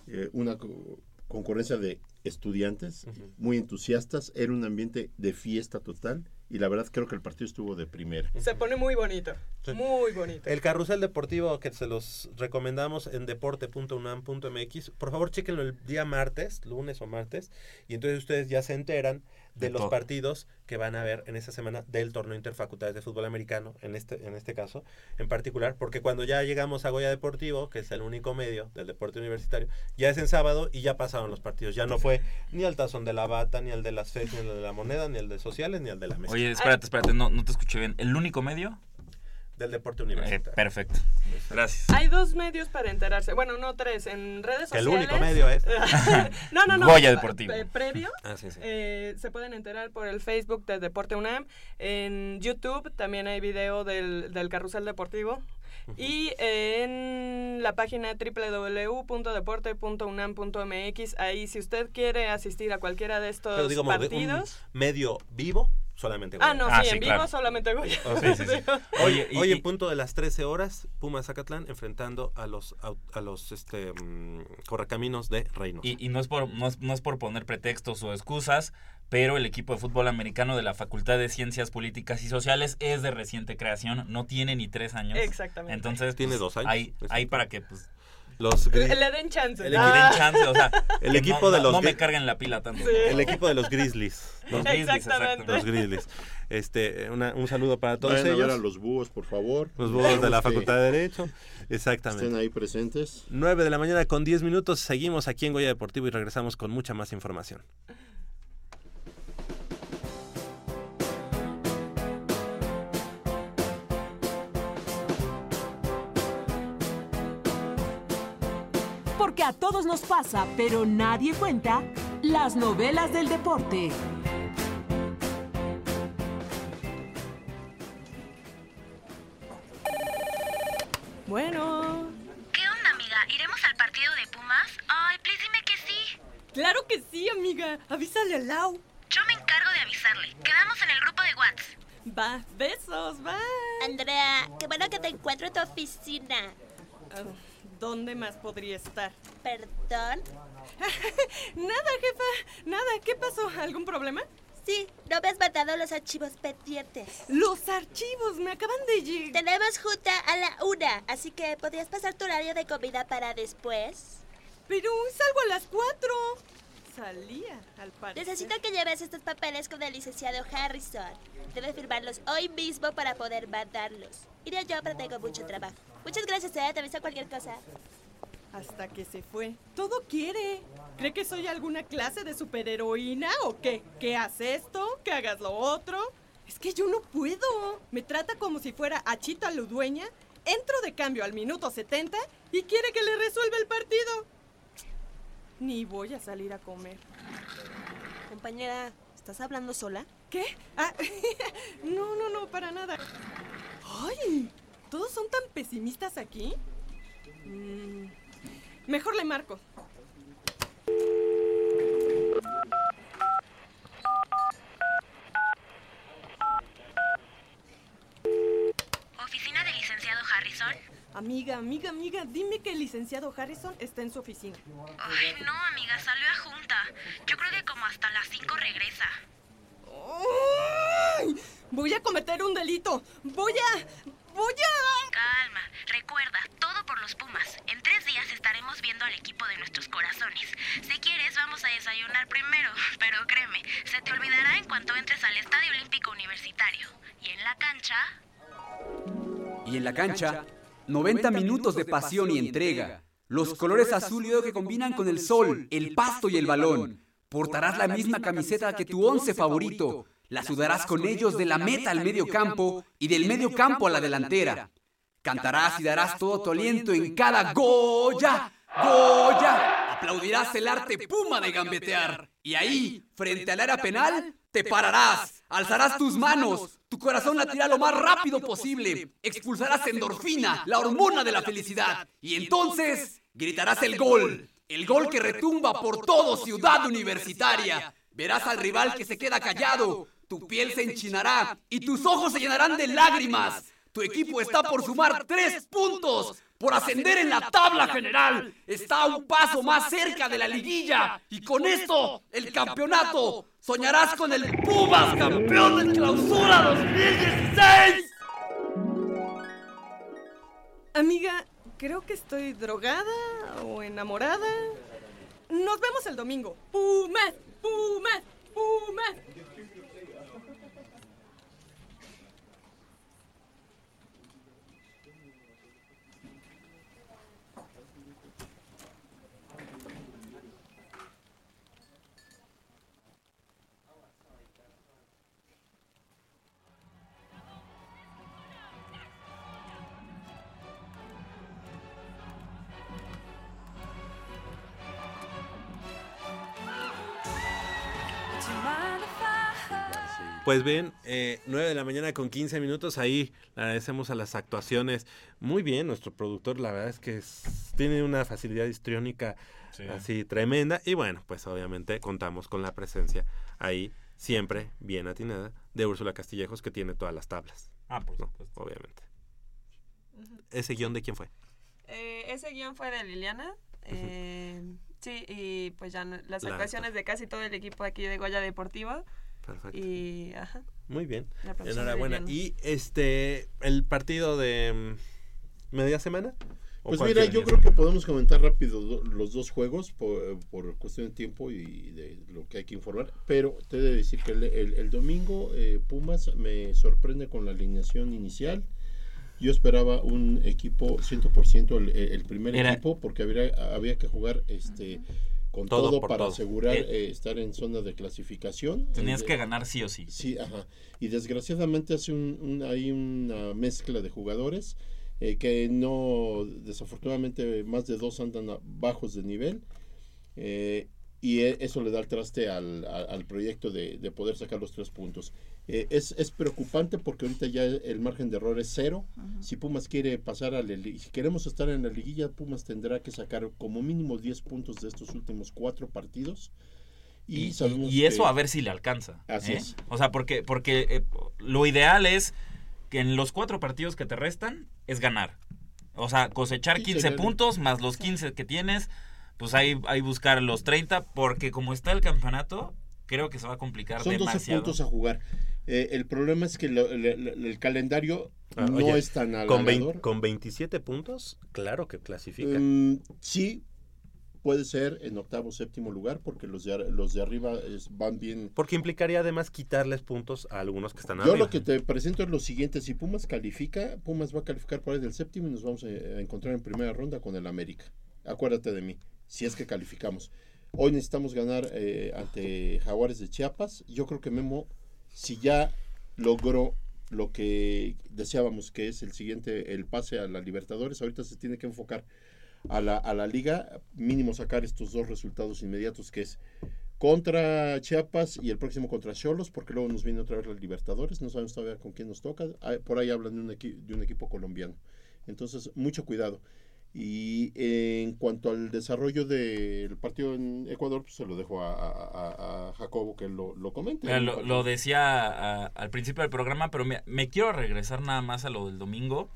Eh, una co- concurrencia de estudiantes muy entusiastas. Era un ambiente de fiesta total y la verdad creo que el partido estuvo de primera. Se pone muy bonito. Sí. Muy bonito. El carrusel deportivo que se los recomendamos en deporte.unam.mx. Por favor, chéquenlo el día martes, lunes o martes, y entonces ustedes ya se enteran de, De los partidos que van a haber en esta semana del torneo interfacultades de fútbol americano, en este, en este caso en particular, porque cuando ya llegamos a Goya Deportivo, que es el único medio del deporte universitario, ya es en sábado y ya pasaron los partidos. Ya no fue ni el tazón de la bata, ni el de las FES, ni el de la moneda, ni el de sociales, ni el de la mesa. Oye, espérate, espérate, no, no te escuché bien. ¿El único medio? Del deporte Eh, universitario. perfecto. Gracias. Hay dos medios para enterarse. Bueno, no tres. En redes Que el sociales. único medio es. no, no, no. Goya Deportivo. Eh, previo. Ah, sí, sí. eh, se pueden enterar por el Facebook de Deporte UNAM. En YouTube también hay video del, del carrusel deportivo. Y en la página www.deporte.unam.mx, ahí si usted quiere asistir a cualquiera de estos Pero digamos, de un partidos. medio vivo, solamente Ah, Goya. no, Ah, sí, sí, en vivo claro. solamente Goya. Oh, Sí, sí, sí. Oye, y- hoy y- en punto de las 13 horas, Pumas Zacatlán enfrentando a los au- a los este mm, correcaminos de Reynosa. Y, y no, es por, no, es, no es por poner pretextos o excusas, pero el equipo de fútbol americano de la Facultad de Ciencias Políticas y Sociales es de reciente creación, no tiene ni tres años. Exactamente. Entonces, Tiene pues, dos años. Ahí, ahí para que, pues, los Le, gris- le den chance. El le Ah. den chance, o sea, El equipo no, de los no me carguen la pila tanto. Sí. el equipo de los Grizzlies. Los Grizzlies, los Grizzlies. Este, una- un saludo para todos Vayan a ver ellos. a los búhos, por favor. Los búhos de la que Facultad de Derecho. Exactamente. Estén ahí presentes. 9 de la mañana con 10 minutos. Seguimos aquí en Goya Deportivo y regresamos con mucha más información. Porque a todos nos pasa, pero nadie cuenta, las novelas del deporte. Bueno. ¿Qué onda, amiga? ¿Iremos al partido de Pumas? Ay, please dime que sí. Claro que sí, amiga. Avísale al Lau. Yo me encargo de avisarle. Quedamos en el grupo de WhatsApp. Va, besos, bye. Andrea, qué bueno que te encuentro en tu oficina. Ah, ¿Dónde más podría estar? ¿Perdón? Nada, jefa. Nada. ¿Qué pasó? ¿Algún problema? Sí, no me has mandado los archivos pendientes. Los archivos me acaban de llegar. Tenemos junta a la una, así que podrías pasar tu horario de comida para después. Pero salgo a las cuatro. salía, al parecer. Necesito que lleves estos papeles con el licenciado Harrison. Debe firmarlos hoy mismo para poder mandarlos. Iré yo, pero tengo mucho trabajo. Muchas gracias, eh. Te aviso cualquier cosa. Hasta que se fue. Todo quiere. ¿Cree que soy alguna clase de superheroína o qué? ¿Que haces esto? ¿Que hagas lo otro? Es que yo no puedo. Me trata como si fuera Achita Ludueña. Entro de cambio al minuto 70 y quiere que le resuelva el partido. Ni voy a salir a comer. Compañera, ¿estás hablando sola? ¿Qué? Ah, no, no, no, para nada. ¡Ay! ¿Todos son tan pesimistas aquí? Mm, mejor le marco. ¿Oficina del licenciado Harrison? Amiga, amiga, amiga, dime que el licenciado Harrison está en su oficina. Ay, no, amiga, salió a junta. Yo creo que como hasta las 5 regresa. ¡Ay! Voy a cometer un delito. Voy a... Voy a... Calma, recuerda, todo por los Pumas. En tres días estaremos viendo al equipo de nuestros corazones. Si quieres, vamos a desayunar primero, pero créeme, se te olvidará en cuanto entres al Estadio Olímpico Universitario. Y en la cancha... Y en la cancha, 90 minutos de pasión y entrega. Los colores azul y oro que combinan con el sol, el pasto y el balón. Portarás la misma camiseta que tu once favorito. La sudarás con ellos de la meta al medio campo y del medio campo a la delantera. Cantarás y darás todo tu aliento en cada Goya, Goya. Aplaudirás el arte puma de gambetear. Y ahí, frente al área penal, te pararás, alzarás tus manos, tu corazón latirá lo más rápido posible, expulsarás endorfina, la hormona de la felicidad, y entonces gritarás el gol, el gol que retumba por todo Ciudad Universitaria. Verás al rival que se queda callado, tu piel se enchinará y tus ojos se llenarán de lágrimas. Tu equipo está por sumar tres puntos, por ascender en la tabla general. Está un paso más cerca de la liguilla. Y con esto, el campeonato. Soñarás con el Pumas campeón de clausura 2016. Amiga, creo que estoy drogada o enamorada. Nos vemos el domingo. Pumas, Pumas, Pumas. Pues bien, eh, 9 de la mañana con 15 minutos, ahí le agradecemos a las actuaciones. Muy bien, nuestro productor, la verdad es que es- tiene una facilidad histriónica Sí. así tremenda. Y bueno, pues obviamente contamos con la presencia ahí, siempre bien atinada, de Úrsula Castillejos, que tiene todas las tablas. Ah, por ¿no? supuesto. Obviamente. ¿Ese guion de quién fue? Eh, ese guion fue de Liliana. eh, sí, y pues ya no- las La actuaciones de casi todo el equipo aquí de Goya Deportivo. Perfecto. Y, ajá. Muy bien. Enhorabuena. ¿Y este, el partido de mm, media semana? ¿O Pues mira, yo creo que podemos comentar rápido do- los dos juegos por, por cuestión de tiempo y de lo que hay que informar. Pero te he de decir que el, el- el domingo eh, Pumas me sorprende con la alineación inicial. Yo esperaba un equipo 100% el, el primer Era- equipo porque habría, había que jugar este con Todo para todo. asegurar Eh, eh, estar en zona de clasificación. Tenías Eh, que ganar sí o sí. Sí, ajá. Y desgraciadamente hace un, un- hay una mezcla de jugadores eh, que no, desafortunadamente más de dos andan a- bajos de nivel y e- eso le da el traste al, al- al proyecto de, de poder sacar los tres puntos. Eh, es, es preocupante porque ahorita ya el margen de error es cero. Si Pumas quiere pasar a la si queremos estar en la liguilla, Pumas tendrá que sacar como mínimo 10 puntos de estos últimos cuatro partidos. Y, sabemos y eso que- a ver si le alcanza. Así ¿eh? es. O sea, porque, porque eh, lo ideal es que en los cuatro partidos que te restan es ganar. O sea, cosechar Sí, 15 sería- puntos más los 15 que tienes, pues ahí, ahí buscar los 30, porque como está el campeonato, creo que se va a complicar Son 12 demasiado. puntos a jugar. Eh, el problema es que lo- le- le- el calendario Ah, no oye, es tan halagador. con 27 puntos, claro que clasifica. Mm, sí, puede ser en octavo séptimo lugar porque los de, los de arriba es- van bien. Porque implicaría además quitarles puntos a algunos que están Yo arriba. lo que te presento es lo siguiente, si Pumas califica, Pumas va a calificar por ahí del séptimo y nos vamos a, a encontrar en primera ronda con el América. Acuérdate de mí, si es que calificamos. Hoy necesitamos ganar eh, ante Jaguares de Chiapas. Yo creo que Memo, si ya logró lo que deseábamos, que es el siguiente, el pase a la Libertadores, ahorita se tiene que enfocar a la, a la liga, mínimo sacar estos dos resultados inmediatos, que es contra Chiapas y el próximo contra Cholos, porque luego nos viene otra vez la Libertadores, no sabemos todavía con quién nos toca, Ah, por ahí hablan de un, de un equipo colombiano. Entonces, mucho cuidado. Y en cuanto al desarrollo del partido en Ecuador, pues se lo dejo a, a- Jacobo que lo, lo comente. Mira, lo, lo decía a- al principio del programa, pero me, me quiero regresar nada más a lo del domingo.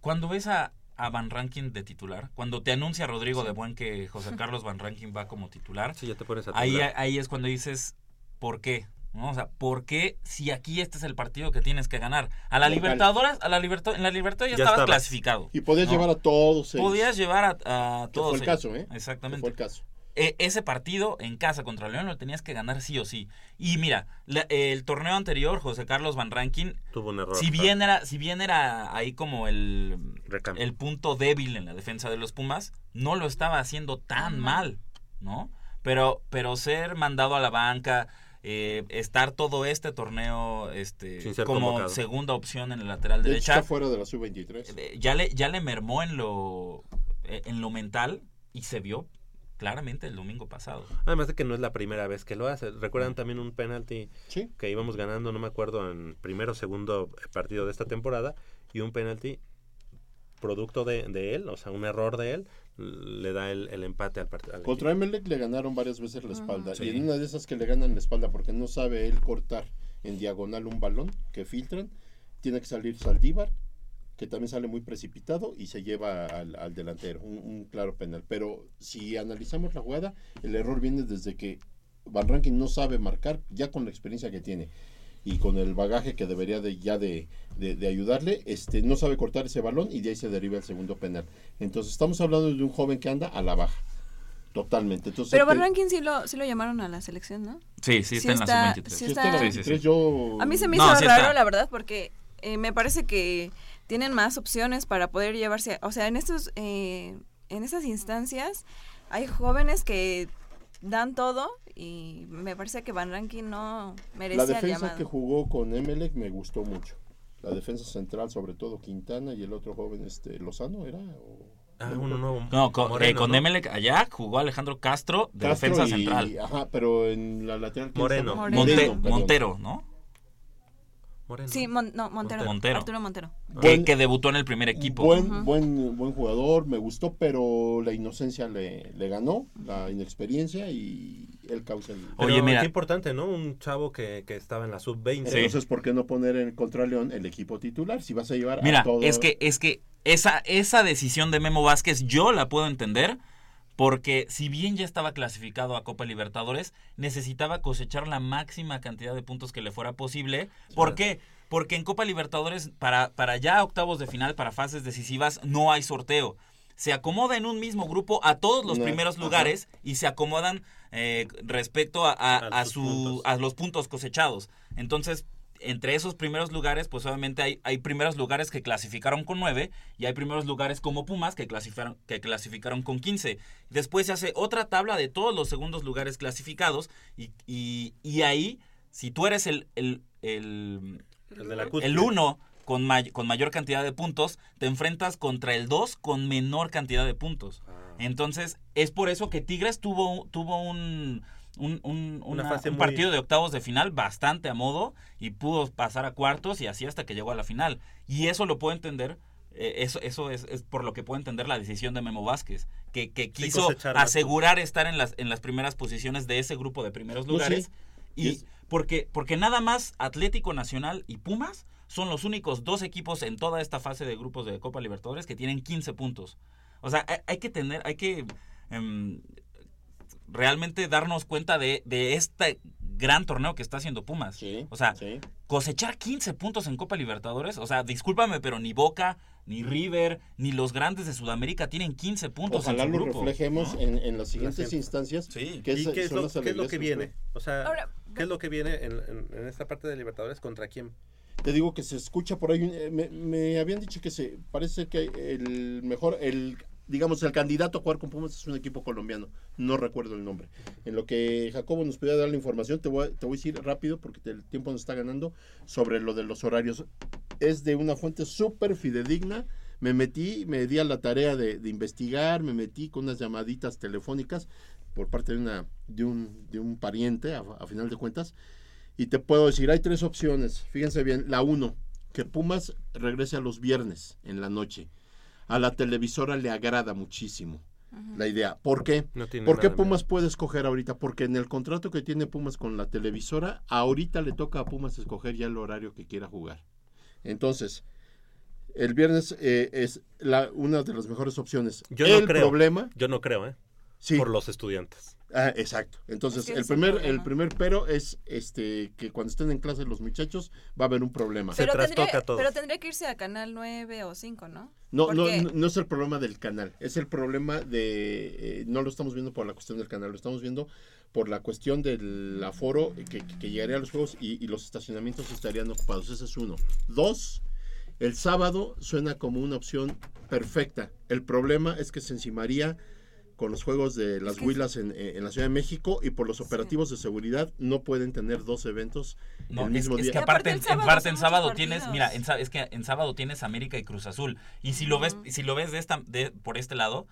Cuando ves a, a Van Rankin de titular, cuando te anuncia Rodrigo de Buen que José Carlos Van Rankin va como titular, Sí, ya te pones a ahí, ahí es cuando dices, ¿por qué? ¿No? O sea, ¿por qué si aquí este es el partido que tienes que ganar? A la Local. Libertadores, a la Libertad, en la Libertadores ya, Ya estabas estabas. clasificado. Y podías ¿no? llevar a todos ellos. Podías llevar a, a Que todos fue el ellos. caso, ¿eh? Exactamente. Que fue el caso. E- ese partido en casa contra León lo tenías que ganar sí o sí. Y mira, la- el torneo anterior, José Carlos Van Rankin, Tuvo un error. si bien era, si bien era ahí como el, Recambio. el punto débil en la defensa de los Pumas, no lo estaba haciendo tan mal, ¿no? Pero, pero ser mandado a la banca, eh, estar todo este torneo este, como convocado. segunda opción en el lateral De hecho, derecha, está fuera de la sub-23. eh, ya le, ya le mermó en lo, eh, en lo mental y se vio claramente el domingo pasado. Además de que no es la primera vez que lo hace. Recuerdan también un penalti Sí. que íbamos ganando, no me acuerdo, en primero o segundo partido de esta temporada. Y un penalti producto de, de él, o sea, un error de él, le da el, el empate al partido. Contra Emelec le ganaron varias veces la espalda. Y en una de esas que le ganan la espalda porque no sabe él cortar en diagonal un balón que filtran, tiene que salir Saldívar, que también sale muy precipitado y se lleva al, al delantero. Un, un claro penal. Pero si analizamos la jugada, el error viene desde que Van Rankin no sabe marcar, ya con la experiencia que tiene y con el bagaje que debería de ya de, de- de ayudarle, este no sabe cortar ese balón y de ahí se deriva el segundo penal. Entonces estamos hablando de un joven que anda a la baja. Totalmente. Entonces, Pero Rankin sí lo, sí lo llamaron a la selección, ¿no? Sí, sí, está en la sub-23. sí Sí está- está en la Sí, sí, sí. 23, yo... A mí se me No, hizo sí raro, está. la verdad, porque eh, me parece que tienen más opciones para poder llevarse, o sea, en estos, eh, en estas instancias hay jóvenes que dan todo y me parece que Van Rankin no La merecía el defensa llamado. que jugó con Emelec me gustó mucho. La defensa central, sobre todo Quintana y el otro joven, este Lozano, ¿era? O- Ah, uno nuevo. No, con, Moreno, eh, con ¿no? Emelec allá jugó Alejandro Castro de Castro defensa y- central. Ajá, pero en la lateral... ¿quién Moreno. estaba? Monte-. Montero, ¿no? Moreno. Sí, Mon- no, Montero, Montero. Arturo Montero. Que, Buen- que debutó en el primer equipo. Buen, buen, buen jugador, me gustó, pero la inocencia le, le ganó, la inexperiencia y el... Pero Oye, mira. Qué importante, ¿no? Un chavo que, que estaba en la sub-20. Entonces, ¿por qué no poner en contra León el equipo titular? Si vas a llevar Mira, a todo... es que, es que esa, esa decisión de Memo Vázquez yo la puedo entender porque si bien ya estaba clasificado a Copa Libertadores, necesitaba cosechar la máxima cantidad de puntos que le fuera posible. ¿Por qué? Porque en Copa Libertadores, para, para ya octavos de final, para fases decisivas, no hay sorteo. Se acomoda en un mismo grupo a todos los No, primeros ajá. lugares y se acomodan eh, respecto a, a- A a sus su, a los puntos cosechados. Entonces, entre esos primeros lugares, pues obviamente hay, hay primeros lugares que clasificaron con 9 y hay primeros lugares como Pumas que clasificaron, que clasificaron con 15. Después se hace otra tabla de todos los segundos lugares clasificados y, y- y ahí, si tú eres el, el, el, El de la cúspide. el 1 con, may- con mayor cantidad de puntos, te enfrentas contra el 2 con menor cantidad de puntos. Ah. Entonces, es por eso que Tigres tuvo, tuvo un, un, un- Una una- fase un muy- partido de octavos de final bastante a modo y pudo pasar a cuartos y así hasta que llegó a la final. Y eso lo puedo entender. eh, eso eso es, es por lo que puedo entender la decisión de Memo Vázquez, que, que quiso asegurar estar en las, en las primeras posiciones de ese grupo de primeros No, lugares. sí. Y porque, porque nada más Atlético Nacional y Pumas son los únicos dos equipos en toda esta fase de grupos de Copa Libertadores que tienen 15 puntos. O sea, hay, hay que tener, hay que em, realmente darnos cuenta de, de esta gran torneo que está haciendo Pumas. o sea, cosechar 15 puntos en Copa Libertadores, o sea, discúlpame, pero ni Boca, ni River, ni los grandes de Sudamérica tienen 15 puntos Ojalá en su lo grupo. reflejemos ¿no? en, en las siguientes instancias. ¿Y que es- qué es, lo, las qué es lo alegrías que viene? O sea, Ahora, ¿qué es lo que viene en, en- en esta parte de Libertadores? ¿Contra quién? Te digo que se escucha por ahí. un- eh, me, me habían dicho que se parece que el mejor, el digamos, el candidato a jugar con Pumas es un equipo colombiano. No recuerdo el nombre. En lo que Jacobo nos pudiera dar la información, te voy, a- te voy a decir rápido porque el tiempo nos está ganando sobre lo de los horarios. Es de una fuente súper fidedigna. Me metí, me di a la tarea de, de investigar, me metí con unas llamaditas telefónicas por parte de, una, de, un, de un pariente, a, a final de cuentas. Y te puedo decir, hay tres opciones. Fíjense bien, la uno, que Pumas regrese a los viernes en la noche. A la televisora le agrada muchísimo la idea. ¿Por qué? No tiene ¿Por qué Pumas puede escoger ahorita? Porque en el contrato que tiene Pumas con la televisora, ahorita le toca a Pumas escoger ya el horario que quiera jugar. Entonces, el viernes eh, es la, una de las mejores opciones. Yo el no creo. problema Yo no creo, ¿eh? Sí. Por los estudiantes. Ah, exacto. Entonces, Es que el primer, problema. el primer pero es este que cuando estén en clase los muchachos va a haber un problema. Pero tendría, pero tendría que irse a Canal 9 o 5, ¿no? No, no, no, no es el problema del canal, es el problema de, eh, no lo estamos viendo por la cuestión del canal, lo estamos viendo por la cuestión del aforo que, que llegaría a los juegos y, y los estacionamientos estarían ocupados, ese es uno. Dos, el sábado suena como una opción perfecta, el problema es que se encimaría con los juegos de las Huilas en, eh, en la Ciudad de México y por los operativos de seguridad no pueden tener dos eventos No, el es, mismo es día. que aparte, en, en parte en sábado tienes, mira, en, es que en sábado tienes América y Cruz Azul. Y si lo ves, si lo ves de esta, de, por este lado,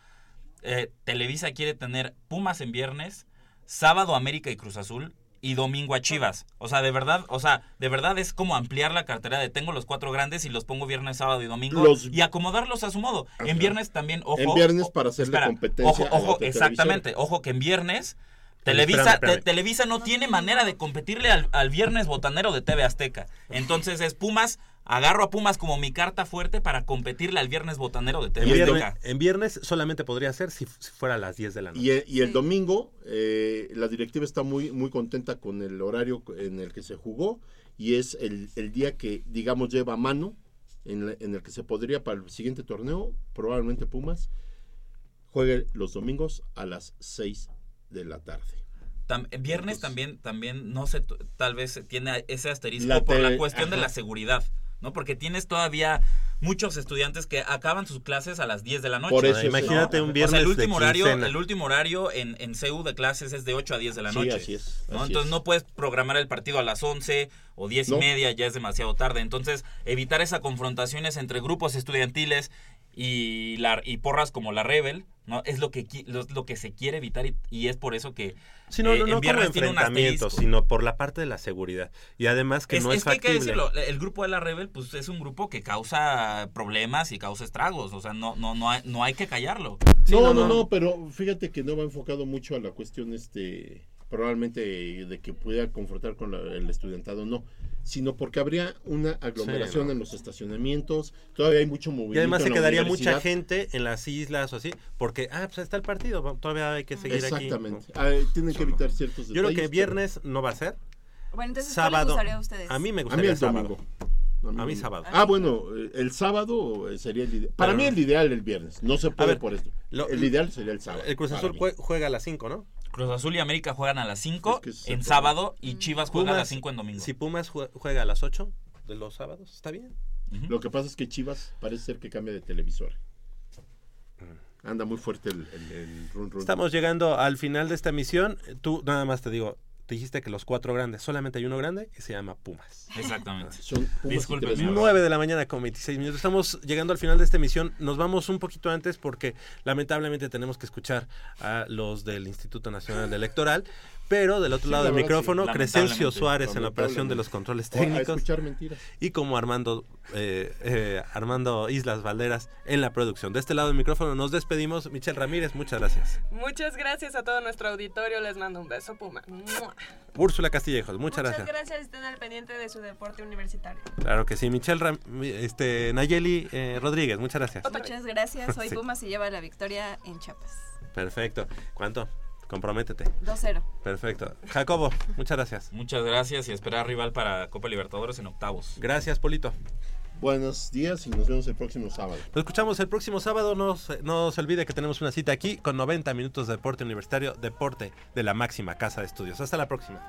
eh, Televisa quiere tener Pumas en viernes, sábado América y Cruz Azul y domingo a Chivas. O sea, de verdad, o sea, de verdad es como ampliar la cartera de tengo los cuatro grandes y los pongo viernes, sábado y domingo Los- y acomodarlos a su modo. Ajá. En viernes también, ojo. En viernes para hacerle espera, competencia Ojo, ojo, exactamente. Ojo que en viernes Televisa, espérame, espérame. Te- Televisa no tiene manera de competirle al, al viernes botanero de TV Azteca. Entonces es Pumas, agarro a Pumas como mi carta fuerte para competirle al viernes botanero de En TV viernes, en viernes solamente podría ser si, si fuera a las 10 de la noche. Y el, y el domingo, eh, la directiva está muy, muy contenta con el horario en el que se jugó y es el, el día que, digamos, lleva a mano en, la- en el que se podría para el siguiente torneo, probablemente Pumas, juegue los domingos a las 6 de la tarde. Tam- viernes también, también, no sé, tal vez tiene ese asterisco La por la cuestión de la seguridad, ¿no? Porque tienes todavía muchos estudiantes que acaban sus clases a las 10 de la noche. Por eso Imagínate un O sea, viernes el de último horario, el último horario en, en CU de clases es de 8 a 10 de la Sí, noche. así es, ¿no? así Entonces es. no puedes programar el partido a las 11 o 10 No. y media, ya es demasiado tarde. Entonces, evitar esas confrontaciones entre grupos estudiantiles y, la, y porras como la Rebel, ¿no? Es lo que, qui- lo, lo que se quiere evitar y, y es por eso que Sí, no, eh, no, en no como enfrentamiento, sino por la parte de la seguridad. Y además que es, no es, es que hay que factible. decirlo, el grupo de la Rebel pues es un grupo que causa problemas y causa estragos, o sea, no no no hay, no hay que callarlo. no, no, no, pero fíjate que no va enfocado mucho a la cuestión, este, probablemente de que pudiera confrontar con la- el estudiantado, no, sino porque habría una aglomeración Sí, no. en los estacionamientos, todavía hay mucho movimiento. Y además se en la quedaría mucha gente en las islas o así, porque, ah, pues está el partido, todavía hay que seguir aquí. Exactamente. Ah, tienen que evitar ciertos Yo creo que detalles, viernes no va a ser. Bueno, entonces, ¿cuál les sábado. gustaría a ustedes? A mí me A mí gustaría el sábado. domingo. A mí sábado. Ah, bueno, eh, el sábado eh, sería el ideal. Para Pero- mí el ideal el viernes. No se puede ver, por esto. lo- el ideal sería el sábado. El Cruz Azul juega a las 5, ¿no? Cruz Azul y América juegan a las 5 Es que ese es el en problema. sábado y Chivas juega a las 5 en domingo. Si Pumas jue- juega a las 8 de los sábados, está bien. Lo que pasa es que Chivas parece ser que cambia de televisor. Anda muy fuerte el, el, el run run. Estamos llegando al final de esta misión. Tú nada más te digo, te dijiste que los cuatro grandes, solamente hay uno grande y se llama Pumas. Exactamente. Son Pumas y Disculpen, tres mi más. 9 de la mañana con 26 minutos. Estamos llegando al final de esta emisión. Nos vamos un poquito antes porque lamentablemente tenemos que escuchar a los del Instituto Nacional Electoral. Pero del otro Sí, lado la del verdad, micrófono, sí. Crescencio Suárez en la operación de los controles O a técnicos. escuchar mentiras. Y como Armando, eh, eh, Armando Islas Valderas en la producción. De este lado del micrófono nos despedimos. Michelle Ramírez, muchas gracias. Muchas gracias a todo nuestro auditorio. Les mando un beso, Puma. ¡Mua! Úrsula Castillejos, muchas, Muchas gracias. gracias. Estén al pendiente de su deporte universitario. Claro que sí, Michelle Ram- este, Nayeli eh, Rodríguez, muchas gracias. Muchas gracias. Hoy Sí. Puma se lleva la victoria en Chiapas. Perfecto. ¿Cuánto? Comprométete. 2-0. Perfecto. Jacobo, muchas gracias. Muchas gracias y esperar rival para Copa Libertadores en octavos. Gracias, Polito. Buenos días y nos vemos el próximo sábado. Nos escuchamos el próximo sábado. No, se- no se olvide que tenemos una cita aquí con 90 minutos de deporte universitario, deporte de la máxima casa de estudios. Hasta la próxima.